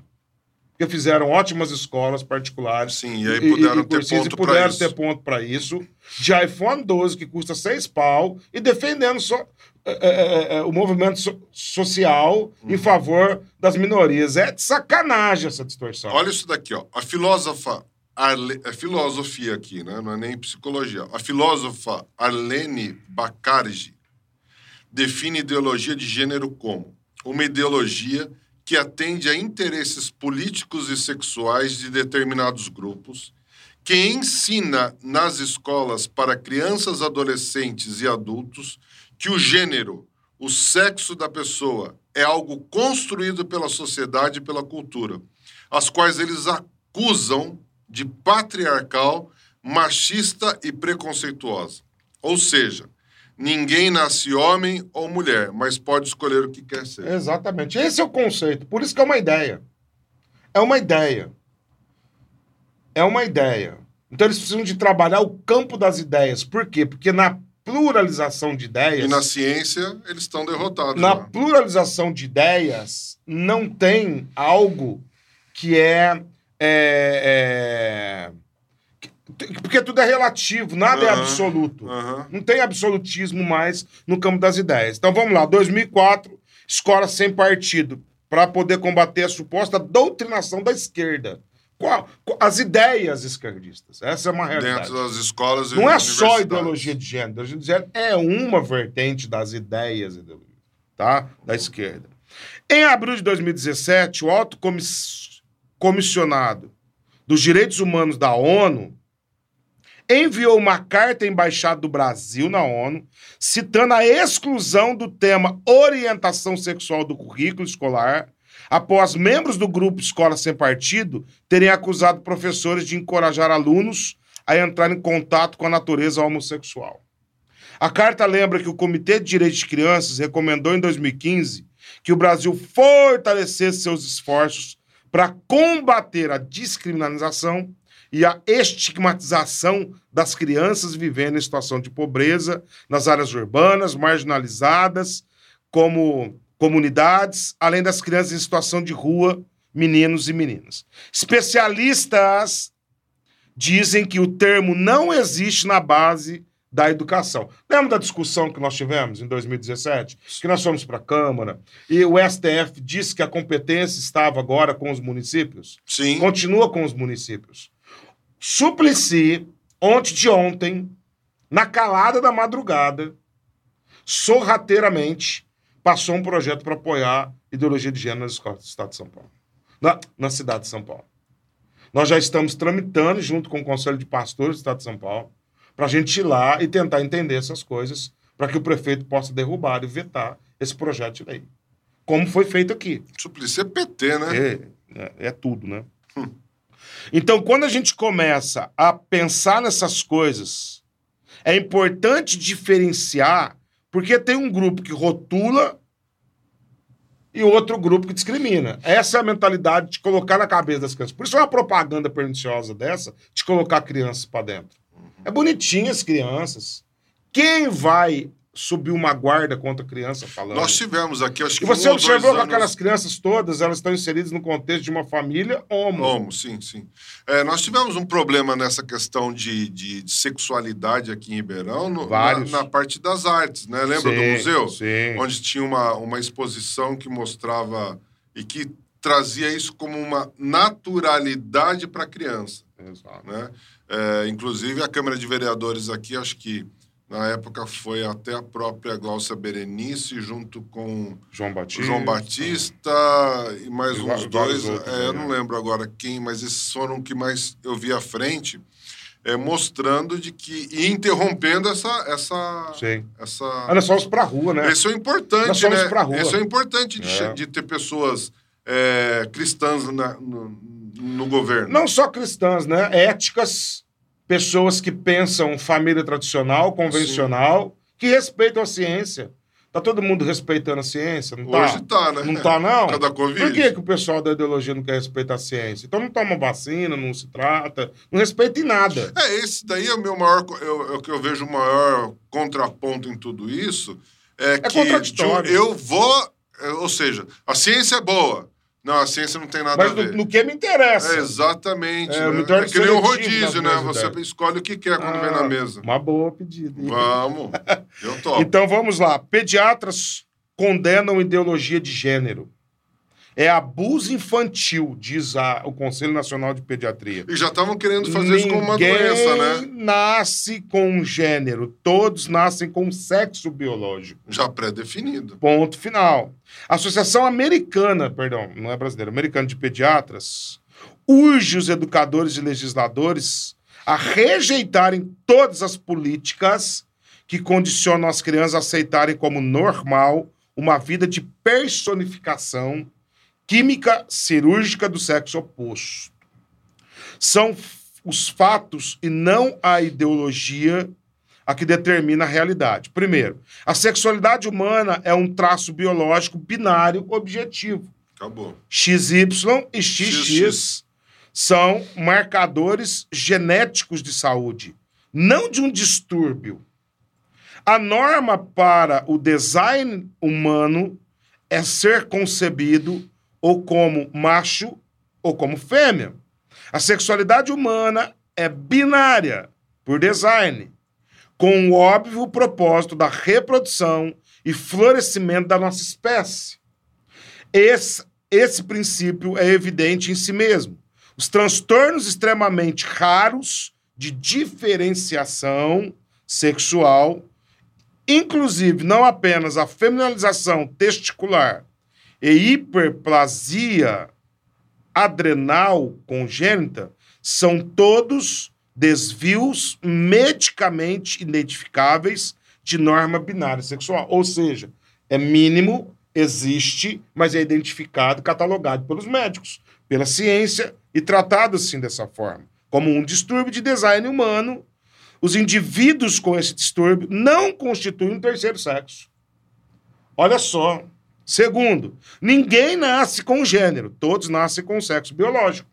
porque fizeram ótimas escolas particulares. Sim, e aí puderam ter cursinhos, ponto e puderam pra ter isso. ponto para isso. De iPhone 12, que custa seis pau, e defendendo só, é, é, é, o movimento so- social Uhum. em favor das minorias. É de sacanagem essa distorção. Olha isso daqui, ó. A filósofa Arle... é filosofia aqui, né? Não é nem psicologia. A filósofa Arlene Bacardi define ideologia de gênero como uma ideologia que atende a interesses políticos e sexuais de determinados grupos, que ensina nas escolas para crianças, adolescentes e adultos que o gênero, o sexo da pessoa, é algo construído pela sociedade e pela cultura, as quais eles acusam de patriarcal, machista e preconceituosa. Ou seja, ninguém nasce homem ou mulher, mas pode escolher o que quer ser. Exatamente. Esse é o conceito. Por isso que é uma ideia. É uma ideia. É uma ideia. Então eles precisam de trabalhar o campo das ideias. Por quê? Porque na pluralização de ideias. E na ciência, eles estão derrotados. Na lá. pluralização de ideias, não tem algo que é. É- é- que- porque tudo é relativo, nada é Aham, absoluto. aham. Não tem absolutismo mais no campo das ideias. Então vamos lá, 2004, escola sem partido, para poder combater a suposta doutrinação da esquerda. Qual- qual- as ideias esquerdistas. Essa é uma realidade. Dentro das escolas e Não é só ideologia de gênero. Ideologia de gênero é uma vertente das ideias tá? da esquerda. Em abril de 2017, o alto comiss- comissionado dos direitos humanos da ONU enviou uma carta à embaixada do Brasil na ONU, citando a exclusão do tema orientação sexual do currículo escolar, após membros do grupo Escola Sem Partido terem acusado professores de encorajar alunos a entrar em contato com a natureza homossexual. A carta lembra que o Comitê de Direitos de Crianças recomendou em 2015 que o Brasil fortalecesse seus esforços para combater a descriminalização e a estigmatização das crianças vivendo em situação de pobreza nas áreas urbanas, marginalizadas, como comunidades, além das crianças em situação de rua, meninos e meninas. Especialistas dizem que o termo não existe na base da educação. Lembra da discussão que nós tivemos em 2017? Que nós fomos para a Câmara e o STF disse que a competência estava agora com os municípios? Sim. Continua com os municípios. Suplicy, ontem de ontem, na calada da madrugada, sorrateiramente, passou um projeto para apoiar ideologia de gênero nas escolas do Estado de São Paulo. Na, na cidade de São Paulo. Nós já estamos tramitando, junto com o Conselho de Pastores do Estado de São Paulo, para a gente ir lá e tentar entender essas coisas, para que o prefeito possa derrubar e vetar esse projeto de lei. Como foi feito aqui. Suplicy é PT, né? É, é, é tudo, né? Então, quando a gente começa a pensar nessas coisas, é importante diferenciar, porque tem um grupo que rotula e outro grupo que discrimina. Essa é a mentalidade de colocar na cabeça das crianças. Por isso é uma propaganda perniciosa dessa, de colocar crianças para dentro. É bonitinho as crianças. Quem vai subir uma guarda contra a criança falando? Nós tivemos aqui, acho que E você um observou que aquelas crianças todas, elas estão inseridas no contexto de uma família homo. Homo, sim, sim. É, nós tivemos um problema nessa questão de, de, de sexualidade aqui em Ribeirão, no- na, na parte das artes, né? Lembra do Sim, museu? Sim. Onde tinha uma, uma exposição que mostrava e que trazia isso como uma naturalidade para a criança. Exato. Né? É, inclusive, a Câmara de Vereadores aqui, acho que na época foi até a própria Glaucia Berenice, junto com João Batista. João Batista e mais E uns dois. outros, é, eu né? não lembro agora quem, mas esses foram o que mais eu vi à frente, é, mostrando de que. e interrompendo essa. essa, Sim. essa Ah, nós fomos pra rua, né? Isso é importante, Nós né? pra rua. Isso é importante de, É. de ter pessoas é, cristãs na- no, no governo. Não só cristãs, né? Éticas, pessoas que pensam família tradicional, convencional, que respeitam a ciência. Tá todo mundo respeitando a ciência, não tá? Hoje tá, né? Não tá, não? Por causa da Covid. Por que, que o pessoal da ideologia não quer respeitar a ciência? Então não toma vacina, não se trata, não respeita em nada. É, esse daí é o meu maior. é o que eu vejo o maior contraponto em tudo isso. É, que contraditório. de- eu vou. é, Ou seja, a ciência é boa, Não, a ciência não tem nada Mas a ver. no, no que me interessa. É, exatamente. É, né? É que nem um seletivo rodízio, né? Você escolhe o que quer quando vem Ah, na mesa. Uma boa pedida. hein? Vamos. Eu topo. Então vamos lá. Pediatras condenam ideologia de gênero. É abuso infantil, diz a- o Conselho Nacional de Pediatria. E já estavam querendo fazer isso como uma Ninguém doença, né? nasce com um gênero. Todos nascem com um sexo biológico. Já pré-definido. Ponto final. A Associação Americana, perdão, não é brasileira, Americana de Pediatras, urge os educadores e legisladores a rejeitarem todas as políticas que condicionam as crianças a aceitarem como normal uma vida de personificação química cirúrgica do sexo oposto. São os fatos e não a ideologia a que determina a realidade. Primeiro, a sexualidade humana é um traço biológico binário objetivo. Acabou. XY e XX XX. são marcadores genéticos de saúde, não de um distúrbio. A norma para o design humano é ser concebido ou como macho ou como fêmea. A sexualidade humana é binária, por design, com o óbvio propósito da reprodução e florescimento da nossa espécie. Esse, esse princípio é evidente em si mesmo. Os transtornos extremamente raros de diferenciação sexual, inclusive não apenas a feminilização testicular e hiperplasia adrenal congênita, são todos desvios medicamente identificáveis de norma binária sexual. Ou seja, é mínimo, existe, mas é identificado, catalogado pelos médicos, pela ciência e tratado assim dessa forma, como um distúrbio de design humano. Os indivíduos com esse distúrbio não constituem um terceiro sexo. Olha só. Segundo, ninguém nasce com gênero, todos nascem com sexo biológico.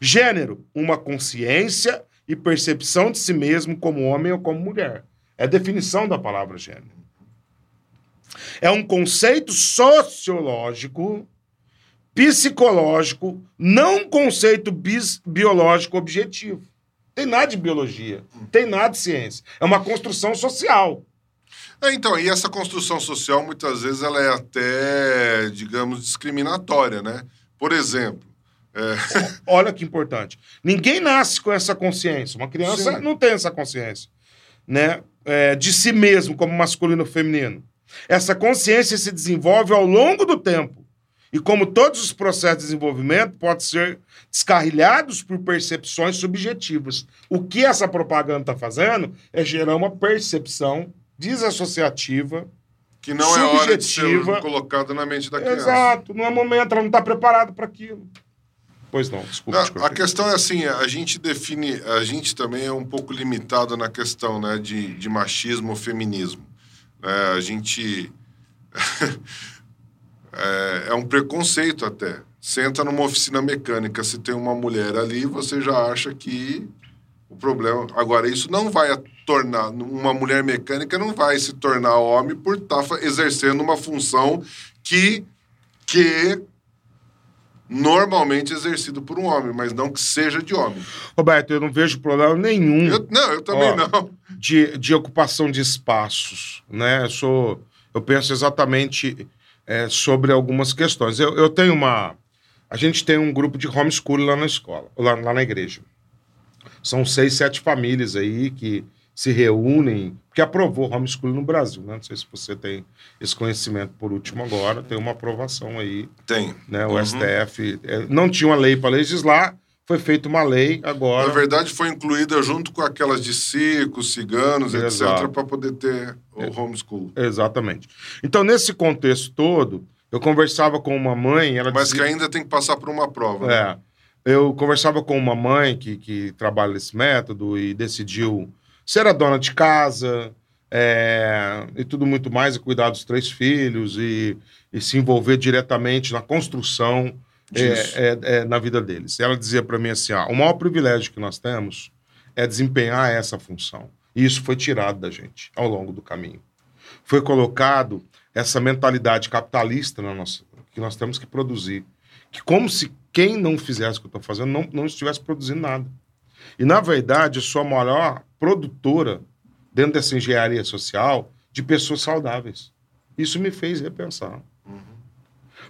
Gênero, uma consciência e percepção de si mesmo como homem ou como mulher. É a definição da palavra gênero. É um conceito sociológico, psicológico, não um conceito biológico objetivo. Tem nada de biologia, tem nada de ciência. É uma construção social. É, então, e essa construção social, muitas vezes, ela é até, digamos, discriminatória, né? Por exemplo, é, Olha que importante. Ninguém nasce com essa consciência. Uma criança Sim. não tem essa consciência, né? É, de si mesmo, como masculino ou feminino. Essa consciência se desenvolve ao longo do tempo. E como todos os processos de desenvolvimento, podem ser descarrilhados por percepções subjetivas. O que essa propaganda está fazendo é gerar uma percepção desassociativa. que não é hora de ser Subjetiva. colocado na mente da criança. Exato. Não é momento, ela não está preparada para aquilo. Pois não, desculpa. Não, a questão é assim, a gente define, a gente também é um pouco limitado na questão né, de, de machismo ou feminismo. É, a gente é, é um preconceito até. Entra numa oficina mecânica, se tem uma mulher ali, você já acha que o problema. Agora, isso não vai tornar. Uma mulher mecânica não vai se tornar homem por estar exercendo uma função que, que normalmente exercido por um homem, mas não que seja de homem. Roberto, eu não vejo problema nenhum Eu- não, eu também Ó, não. de, de ocupação de espaços, né? Eu sou, eu penso exatamente é, sobre algumas questões. Eu, eu tenho uma, a gente tem um grupo de homeschooling lá na escola, lá, lá na igreja. São seis, sete famílias aí que se reúnem, que aprovou homeschooling no Brasil, né? Não sei se você tem esse conhecimento por último agora, tem uma aprovação aí Tem. né? O Uhum. STF é, não tinha uma lei para legislar, foi feita uma lei agora. Na verdade, foi incluída junto com aquelas de circos, ciganos, Exato. etc., para poder ter o homeschool. Exatamente. Então, nesse contexto todo, eu conversava com uma mãe, ela Mas que dizia, ainda tem que passar por uma prova. né? é, eu conversava com uma mãe que, que trabalha nesse método e decidiu ser a dona de casa é, e tudo muito mais, e cuidar dos três filhos e, e se envolver diretamente na construção é, é, é, na vida deles. Ela dizia para mim assim: ah, o maior privilégio que nós temos é desempenhar essa função. E isso foi tirado da gente ao longo do caminho. Foi colocado essa mentalidade capitalista na nossa, que nós temos que produzir, Que como se quem não fizesse o que eu estou fazendo não, não estivesse produzindo nada. E, na verdade, eu sou a maior produtora dentro dessa engenharia social de pessoas saudáveis. Isso me fez repensar. Uhum.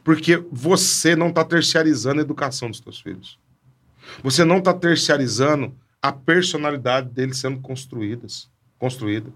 Porque você não está terciarizando a educação dos seus filhos. Você não está terciarizando a personalidade deles sendo construídas, construída.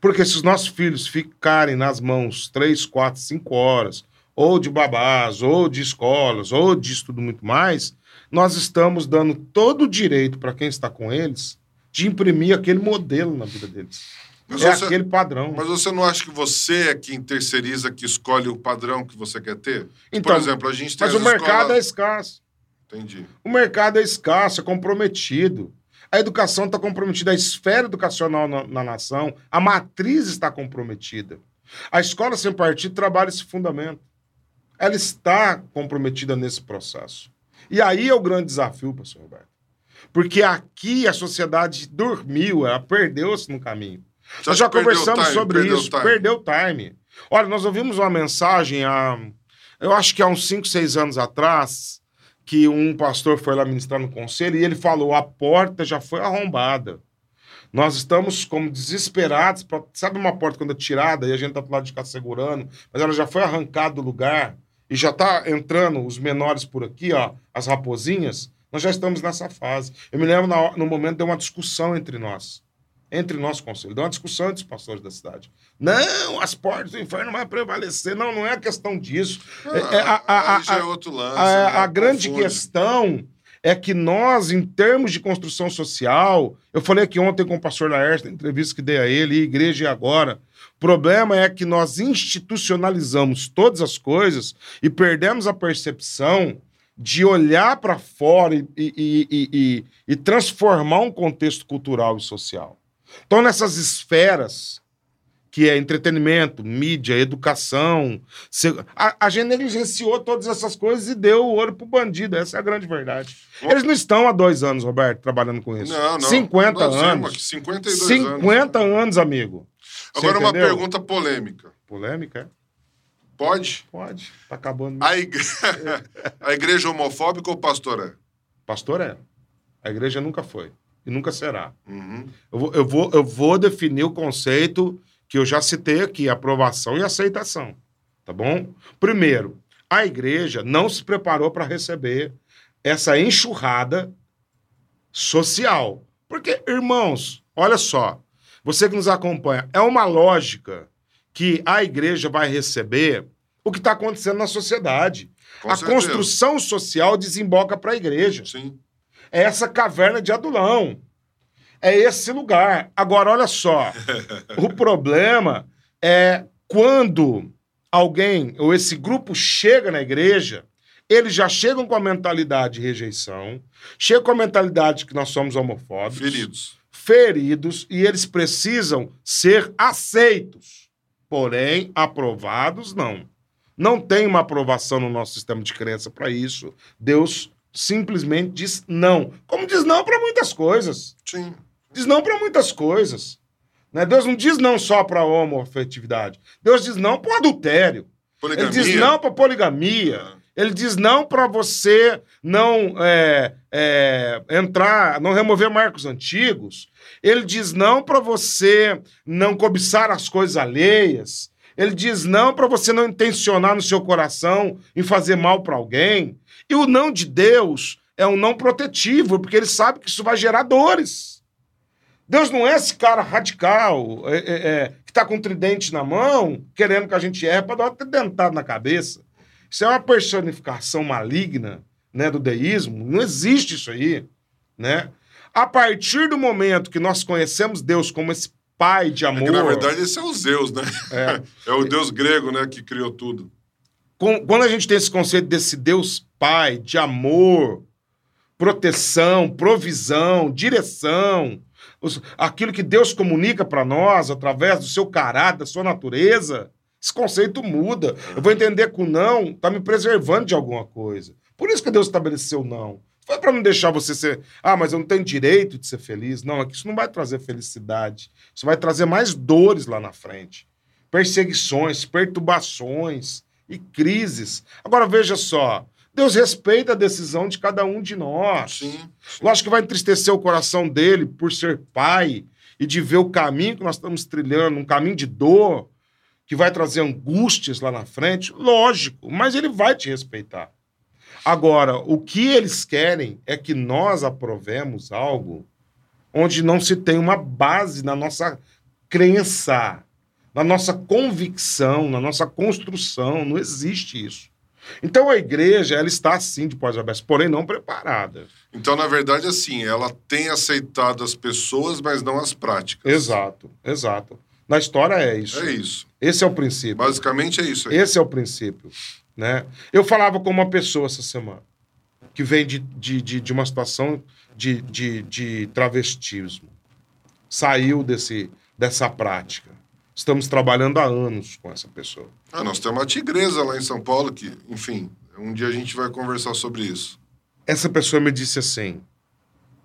Porque se os nossos filhos ficarem nas mãos três, quatro, cinco horas, ou de babás, ou de escolas, ou disso tudo muito mais, nós estamos dando todo o direito para quem está com eles de imprimir aquele modelo na vida deles. Mas é você, aquele padrão. Mas você não acha que você é quem terceiriza, que escolhe o padrão que você quer ter? Então, Por exemplo, a gente tem Mas o mercado é escasso. Entendi. O mercado é escasso, é comprometido. A educação está comprometida, a esfera educacional na, na, nação, a matriz está comprometida. A escola sem partido trabalha esse fundamento. Ela está comprometida nesse processo. E aí é o grande desafio, pastor Roberto. Porque aqui a sociedade dormiu, ela perdeu-se no caminho. Você nós já conversamos time, sobre perdeu isso, time. perdeu o time. Olha, nós ouvimos uma mensagem há, eu acho que há uns 5, 6 anos atrás, que um pastor foi lá ministrar no conselho e ele falou: a porta já foi arrombada. Nós estamos como desesperados. Pra... Sabe uma porta quando é tirada e a gente tá do lado de cá segurando, mas ela já foi arrancada do lugar e já tá entrando os menores por aqui, ó, as raposinhas. Nós já estamos nessa fase. Eu me lembro na, no momento de uma discussão entre nós entre nós, conselho. Deu uma discussão entre os pastores da cidade. Não, as portas do inferno vão prevalecer. Não, não é questão disso. Ah, é, a, a, a, já é outro lance. A, né? a grande questão é que nós, em termos de construção social, eu falei aqui ontem com o pastor Laércio, na entrevista que dei a ele, igreja e agora, o problema é que nós institucionalizamos todas as coisas e perdemos a percepção de olhar para fora e, e, e, e, transformar um contexto cultural e social. Então, nessas esferas, que é entretenimento, mídia, educação, a, a gente negligenciou todas essas coisas e deu o ouro pro bandido. Essa é a grande verdade. Eles não estão há dois anos, Roberto, trabalhando com isso. Não, não. 50 Nós anos. 52 50 anos. anos, amigo. Agora, uma pergunta polêmica. Polêmica, é? Pode? Pode. Tá acabando. A, igre... a igreja homofóbica ou pastor é? Pastor é. A igreja nunca foi e nunca será. Uhum. Eu, vou, eu, vou, eu vou definir o conceito que eu já citei aqui: aprovação e aceitação. Tá bom? Primeiro, a igreja não se preparou para receber essa enxurrada social. Porque, irmãos, olha só, você que nos acompanha, é uma lógica que a igreja vai receber o que está acontecendo na sociedade. Com a certeza. construção social desemboca para a igreja. Sim. É essa caverna de Adulão. É esse lugar. Agora, olha só. o problema é quando alguém ou esse grupo chega na igreja, eles já chegam com a mentalidade de rejeição, chegam com a mentalidade que nós somos homofóbicos. Feridos. Feridos, e eles precisam ser aceitos. Porém, aprovados, não. Não tem uma aprovação no nosso sistema de crença para isso. Deus simplesmente diz não. Como diz não para muitas coisas. Sim. Diz não para muitas coisas. Né? Deus não diz não só para homoafetividade. Deus diz não para adultério. Poligamia. Ele diz não para poligamia. Ele diz não para você não é, é, entrar, não remover marcos antigos. Ele diz não para você não cobiçar as coisas alheias. Ele diz não para você não intencionar no seu coração em fazer mal para alguém. E o não de Deus é um não protetivo, porque ele sabe que isso vai gerar dores. Deus não é esse cara radical, é, é, é, que está com um tridente na mão, querendo que a gente erre para dar uma dentada na cabeça. Isso é uma personificação maligna né, do deísmo. Não existe isso aí. Né? A partir do momento que nós conhecemos Deus como esse pai de amor. É que, na verdade, esse é o Zeus, né? É, é o Deus grego né, que criou tudo. Quando a gente tem esse conceito desse Deus Pai, de amor, proteção, provisão, direção, aquilo que Deus comunica para nós através do seu caráter, da sua natureza, esse conceito muda. Eu vou entender que o não está me preservando de alguma coisa. Por isso que Deus estabeleceu o não. Foi para não deixar você ser, ah, mas eu não tenho direito de ser feliz. Não, é que isso não vai trazer felicidade. Isso vai trazer mais dores lá na frente. Perseguições, perturbações, e crises. Agora veja só, Deus respeita a decisão de cada um de nós. Sim. Lógico que vai entristecer o coração dele por ser pai e de ver o caminho que nós estamos trilhando, um caminho de dor, que vai trazer angústias lá na frente. Lógico, mas ele vai te respeitar. Agora, o que eles querem é que nós aprovemos algo onde não se tem uma base na nossa crença, na nossa convicção, na nossa construção. Não existe isso. Então a igreja, ela está sim de pós abertas, porém não preparada. Então, na verdade, assim, ela tem aceitado as pessoas, mas não as práticas. Exato, exato. Na história é isso. É isso. Esse é o princípio. Basicamente é isso aí. Esse é o princípio. Né? Eu falava com uma pessoa essa semana que vem de, de, de, de uma situação de, de, de travestismo. Saiu desse, dessa prática. Estamos trabalhando há anos com essa pessoa. Ah, nós temos uma tigresa lá em São Paulo que, enfim, um dia a gente vai conversar sobre isso. Essa pessoa me disse assim: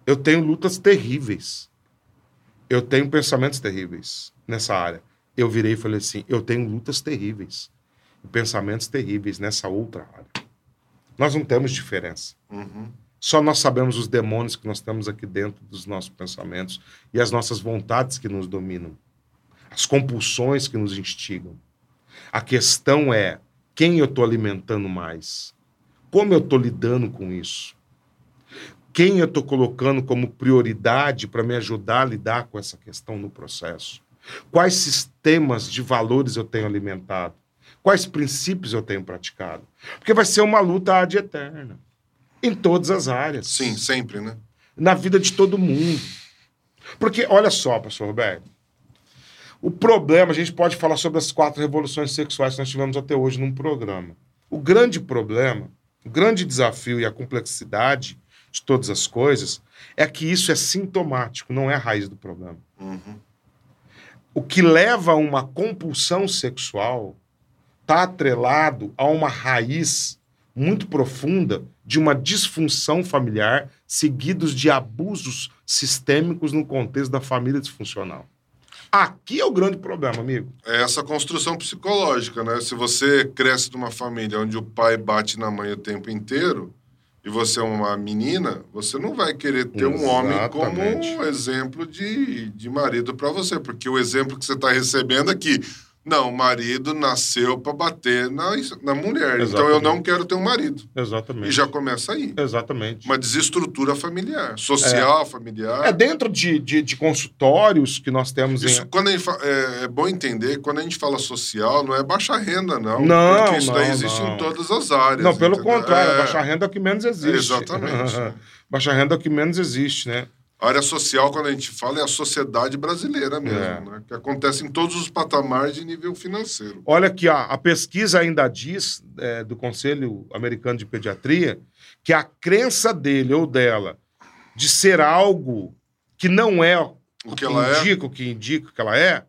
Eu tenho lutas terríveis. Eu tenho pensamentos terríveis nessa área. Eu virei e falei assim: Eu tenho lutas terríveis e pensamentos terríveis nessa outra área. Nós não temos diferença. Uhum. Só nós sabemos os demônios que nós temos aqui dentro dos nossos pensamentos e as nossas vontades que nos dominam, as compulsões que nos instigam. A questão é quem eu estou alimentando mais, como eu estou lidando com isso, quem eu estou colocando como prioridade para me ajudar a lidar com essa questão no processo, quais sistemas de valores eu tenho alimentado, quais princípios eu tenho praticado, porque vai ser uma luta ad eterna em todas as áreas. Sim, sempre, né? Na vida de todo mundo. Porque, olha só, pastor Roberto, o problema, a gente pode falar sobre as quatro revoluções sexuais que nós tivemos até hoje num programa. O grande problema, o grande desafio e a complexidade de todas as coisas é que isso é sintomático, não é a raiz do problema. Uhum. O que leva a uma compulsão sexual está atrelado a uma raiz muito profunda de uma disfunção familiar, seguidos de abusos sistêmicos no contexto da família disfuncional. Aqui é o grande problema, amigo. É essa construção psicológica, né? Se você cresce numa família onde o pai bate na mãe o tempo inteiro e você é uma menina, você não vai querer ter um homem como Exatamente. um exemplo de, de marido para você, porque o exemplo que você está recebendo aqui, não, o marido nasceu para bater na, na mulher, então eu Exatamente. não quero ter um marido. Exatamente. E já começa aí. Exatamente. Uma desestrutura familiar, social, familiar. É dentro de, de, de consultórios que nós temos Isso, em. quando é, é bom entender, quando a gente fala social, não é baixa renda, não. Não, Porque isso daí não, existe não. em todas as áreas. Não, pelo entendeu? contrário, É, baixa renda é o que menos existe. Exatamente. baixa renda é o que menos existe, né? A área social, quando a gente fala, é a sociedade brasileira mesmo, É. né? Que acontece em todos os patamares de nível financeiro. Olha aqui, ó, a pesquisa ainda diz, é, do Conselho Americano de Pediatria, que a crença dele ou dela de ser algo que não é O que ela é, indica o que indica que ela é,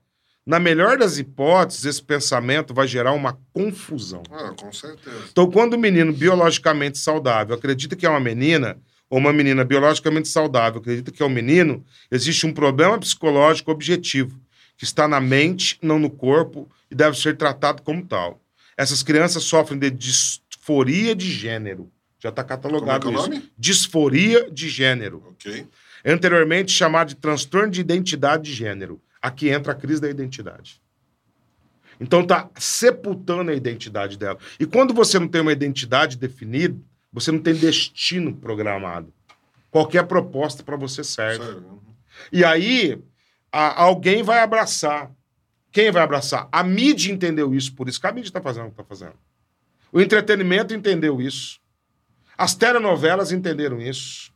na melhor das hipóteses, esse pensamento vai gerar uma confusão. ah, com certeza. Então, quando o menino biologicamente saudável acredita que é uma menina, ou uma menina biologicamente saudável acredita que é um menino, existe um problema psicológico objetivo, que está na mente, não no corpo, e deve ser tratado como tal. Essas crianças sofrem de disforia de gênero. Já está catalogado Como é é isso. nome? Disforia de gênero. Ok. Anteriormente chamado de transtorno de identidade de gênero. Aqui entra a crise da identidade. Então tá sepultando a identidade dela. E quando você não tem uma identidade definida, você não tem destino programado. Qualquer proposta para você serve. Sério. E aí a- alguém vai abraçar. Quem vai abraçar? A mídia entendeu isso, por isso que a mídia está fazendo o que está fazendo. O entretenimento entendeu isso. As telenovelas entenderam isso.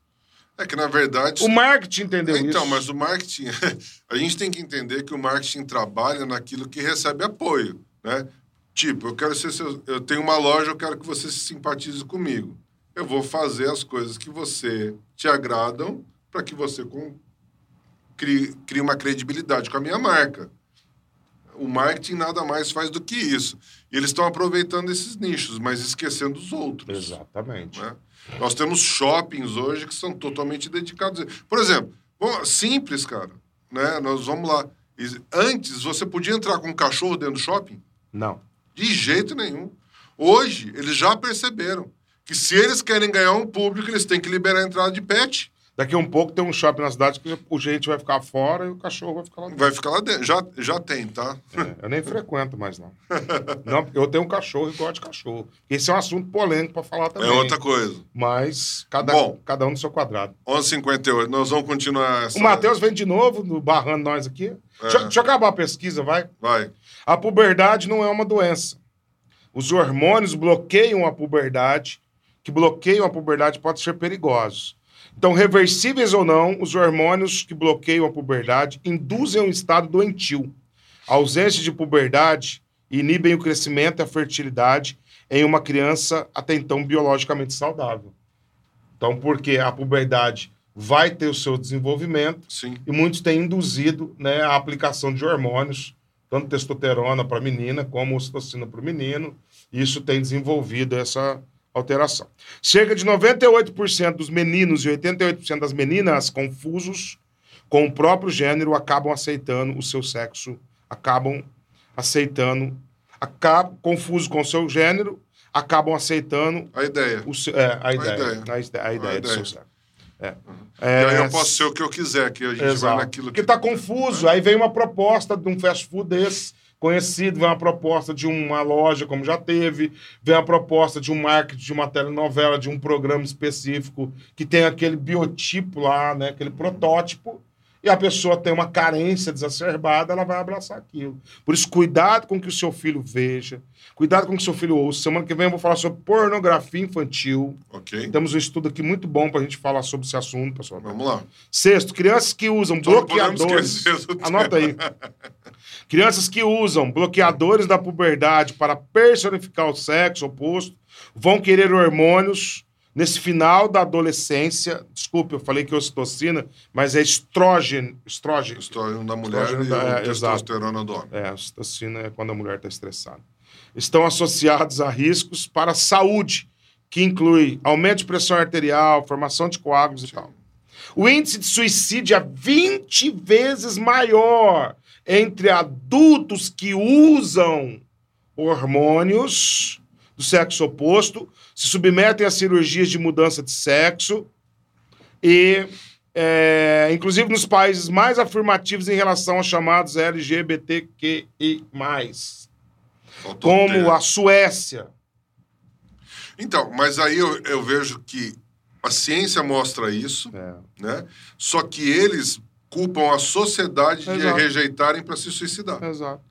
É que, na verdade... O marketing entendeu isso. Então, mas o marketing... a gente tem que entender que o marketing trabalha naquilo que recebe apoio, né? Tipo, eu quero ser seu... Eu tenho uma loja, eu quero que você se simpatize comigo. Eu vou fazer as coisas que você te agradam para que você com... crie... crie uma credibilidade com a minha marca. O marketing nada mais faz do que isso. E eles estão aproveitando esses nichos, mas esquecendo os outros. Exatamente. né? Nós temos shoppings hoje que são totalmente dedicados. Por exemplo, bom, simples, cara. Né? Nós vamos lá. Antes, você podia entrar com um cachorro dentro do shopping? Não. De jeito nenhum. Hoje, eles já perceberam que se eles querem ganhar um público, eles têm que liberar a entrada de pet. Daqui a um pouco tem um shopping na cidade que o gente vai ficar fora e o cachorro vai ficar lá dentro. Vai ficar lá dentro. Já, já tem, tá? É, eu nem frequento mais, não. não. Eu tenho um cachorro e gosto de cachorro. Esse é um assunto polêmico para falar também. É outra coisa. Mas cada, Bom, cada um no seu quadrado. 11h58, nós vamos continuar essa... O Matheus vem de novo, no- barrando nós aqui. É. Deixa, deixa eu acabar a pesquisa, vai. Vai. A puberdade não é uma doença. Os hormônios bloqueiam a puberdade, que bloqueiam a puberdade podem ser perigosos. Então, reversíveis ou não, os hormônios que bloqueiam a puberdade induzem um estado doentio. A ausência de puberdade inibem o crescimento e a fertilidade em uma criança até então biologicamente saudável. Então, porque a puberdade vai ter o seu desenvolvimento, Sim. e muitos têm induzido né, a aplicação de hormônios, tanto testosterona para menina como ocitocina para o menino. Isso tem desenvolvido essa alteração. Cerca de 98% dos meninos e 88% das meninas confusos com o próprio gênero acabam aceitando o seu sexo, acabam aceitando, acabam confusos com o seu gênero, acabam aceitando A ideia. o é, a, ideia, ideia. A, a ideia do ideia. seu sexo. É. E aí É, eu posso ser o que eu quiser, que a gente vai Exato. naquilo Porque que... tá confuso. Aí vem uma proposta de um fast food desse, conhecido, vem uma proposta de uma loja, como já teve, vem uma proposta de um marketing, de uma telenovela, de um programa específico, que tem aquele biotipo lá, né? Aquele protótipo. E a pessoa tem uma carência exacerbada, ela vai abraçar aquilo. Por isso, cuidado com o que o seu filho veja, cuidado com o que o seu filho ouça. Semana que vem eu vou falar sobre pornografia infantil. Ok? Temos um estudo aqui muito bom pra gente falar sobre esse assunto, pessoal. Vamos lá. Sexto, crianças que usam Só bloqueadores. Anota aí. Crianças que usam bloqueadores da puberdade para personificar o sexo oposto vão querer hormônios nesse final da adolescência. Desculpe, eu falei que é ocitocina, mas é estrógeno. Estrógeno. Estrógeno da mulher Estrógeno e da- o é, testosterona do homem. É, a ocitocina é quando a mulher está estressada. Estão associados a riscos para a saúde, que inclui aumento de pressão arterial, formação de coágulos e tal. O índice de suicídio é 20 vezes maior entre adultos que usam hormônios do sexo oposto, se submetem a cirurgias de mudança de sexo e, é, inclusive, nos países mais afirmativos em relação aos chamados LGBTQI+, como ter. a Suécia. Então, mas aí eu, eu vejo que a ciência mostra isso, É. né? Só que eles culpam a sociedade de Exato. rejeitarem para se suicidar. Exato.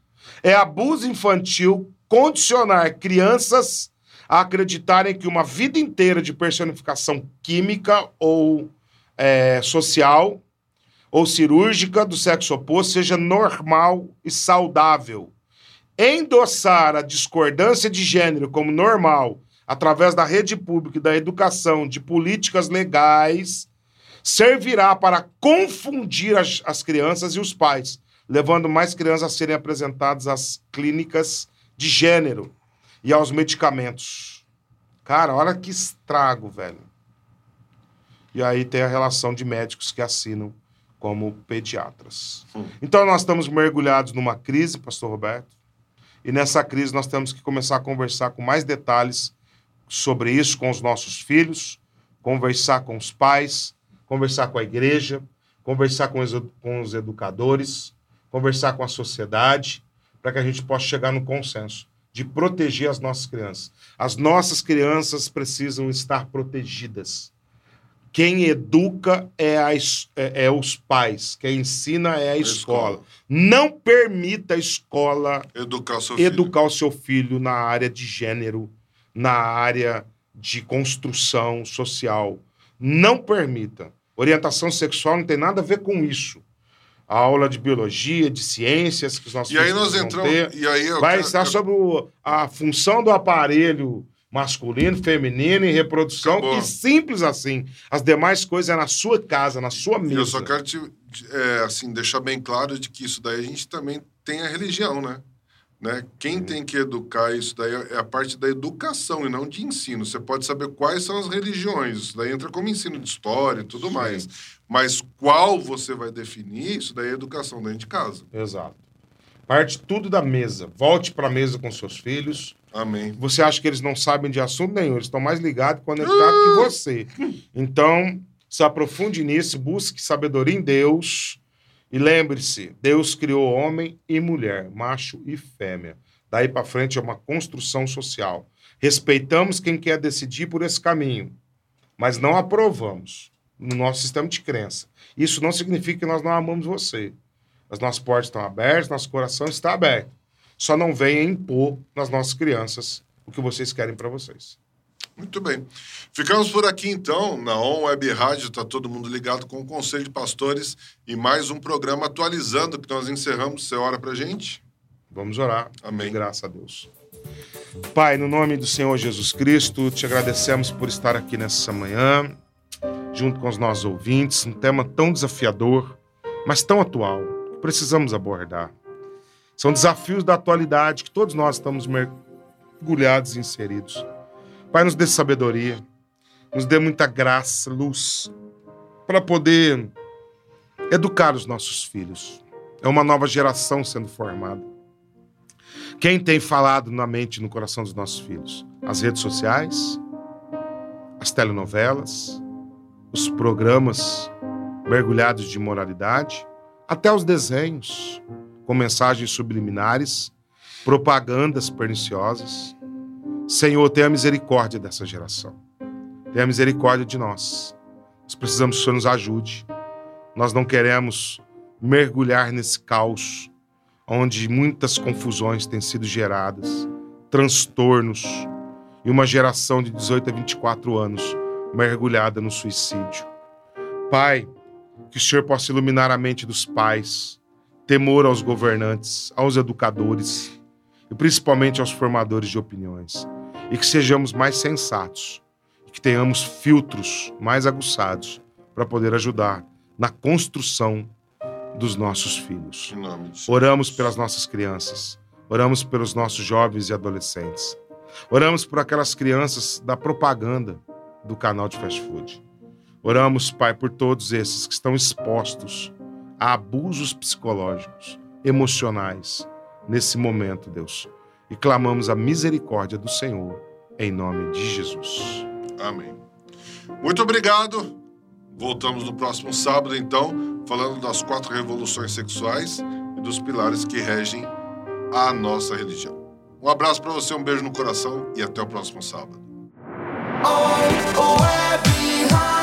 É abuso infantil condicionar crianças a acreditarem que uma vida inteira de personificação química ou é, social ou cirúrgica do sexo oposto seja normal e saudável. Endossar a discordância de gênero como normal através da rede pública e da educação de políticas legais servirá para confundir as, as crianças e os pais, levando mais crianças a serem apresentadas às clínicas de gênero e aos medicamentos. Cara, olha que estrago, velho. E aí tem a relação de médicos que assinam como pediatras. Hum. Então nós estamos mergulhados numa crise, pastor Roberto, e nessa crise nós temos que começar a conversar com mais detalhes sobre isso com os nossos filhos, conversar com os pais, conversar com a igreja, conversar com os, com os educadores, conversar com a sociedade, para que a gente possa chegar no consenso de proteger as nossas crianças. As nossas crianças precisam estar protegidas. Quem educa é, a é- é os pais, quem ensina é a, escola. escola. Não permita a escola Educar o seu filho. educar o seu filho na área de gênero, na área de construção social. Não permita. Orientação sexual não tem nada a ver com isso. A aula de biologia, de ciências que os nossos E aí nós entramos. ter, E aí eu vai quero- estar sobre o- a função do aparelho masculino, feminino e reprodução Acabou. e simples assim. As demais coisas é na sua casa, na sua mesa. eu só quero te, é, assim, deixar bem claro de que isso daí a gente também tem a religião, né? né? Quem tem que educar isso daí é a parte da educação e não de ensino. Você pode saber quais são as religiões, isso daí entra como ensino de história e tudo Sim. mais. Mas qual você vai definir, isso daí é educação dentro de casa. Exato. Parte tudo da mesa. Volte para a mesa com seus filhos. Amém. Você acha que eles não sabem de assunto nenhum, eles estão mais ligados e conectados que você. Então, se aprofunde nisso, busque sabedoria em Deus. E lembre-se, Deus criou homem e mulher, macho e fêmea. Daí para frente é uma construção social. Respeitamos quem quer decidir por esse caminho, mas não aprovamos no nosso sistema de crença. Isso não significa que nós não amamos você. As nossas portas estão abertas, nosso coração está aberto. Só não venha impor nas nossas crianças o que vocês querem para vocês. Muito bem. Ficamos por aqui então, na On Web Rádio, está todo mundo ligado com o Conselho de Pastores e mais um programa atualizando que nós encerramos. Você ora para gente? Vamos orar. Amém. Graças a Deus. Pai, no nome do Senhor Jesus Cristo, te agradecemos por estar aqui nessa manhã, junto com os nossos ouvintes, um tema tão desafiador, mas tão atual, que precisamos abordar. São desafios da atualidade que todos nós estamos mergulhados e inseridos. Pai, nos dê sabedoria, nos dê muita graça, luz, para poder educar os nossos filhos. É uma nova geração sendo formada. Quem tem falado na mente e no coração dos nossos filhos? As redes sociais, as telenovelas, os programas mergulhados de moralidade, até os desenhos com mensagens subliminares, propagandas perniciosas. Senhor, tenha misericórdia dessa geração. Tenha misericórdia de nós. Nós precisamos que o Senhor nos ajude. Nós não queremos mergulhar nesse caos onde muitas confusões têm sido geradas, transtornos e uma geração de 18 a 24 anos mergulhada no suicídio. Pai, que o Senhor possa iluminar a mente dos pais, temor aos governantes, aos educadores e principalmente aos formadores de opiniões. E que sejamos mais sensatos, e que tenhamos filtros mais aguçados para poder ajudar na construção dos nossos filhos. Oramos pelas nossas crianças, oramos pelos nossos jovens e adolescentes, oramos por aquelas crianças da propaganda do canal de fast food. Oramos, Pai, por todos esses que estão expostos a abusos psicológicos, emocionais, nesse momento, Deus e clamamos a misericórdia do Senhor, em nome de Jesus. Amém. Muito obrigado. Voltamos no próximo sábado, então, falando das quatro revoluções sexuais e dos pilares que regem a nossa religião. Um abraço para você, um beijo no coração e até o próximo sábado. Oh, oh, we're behind.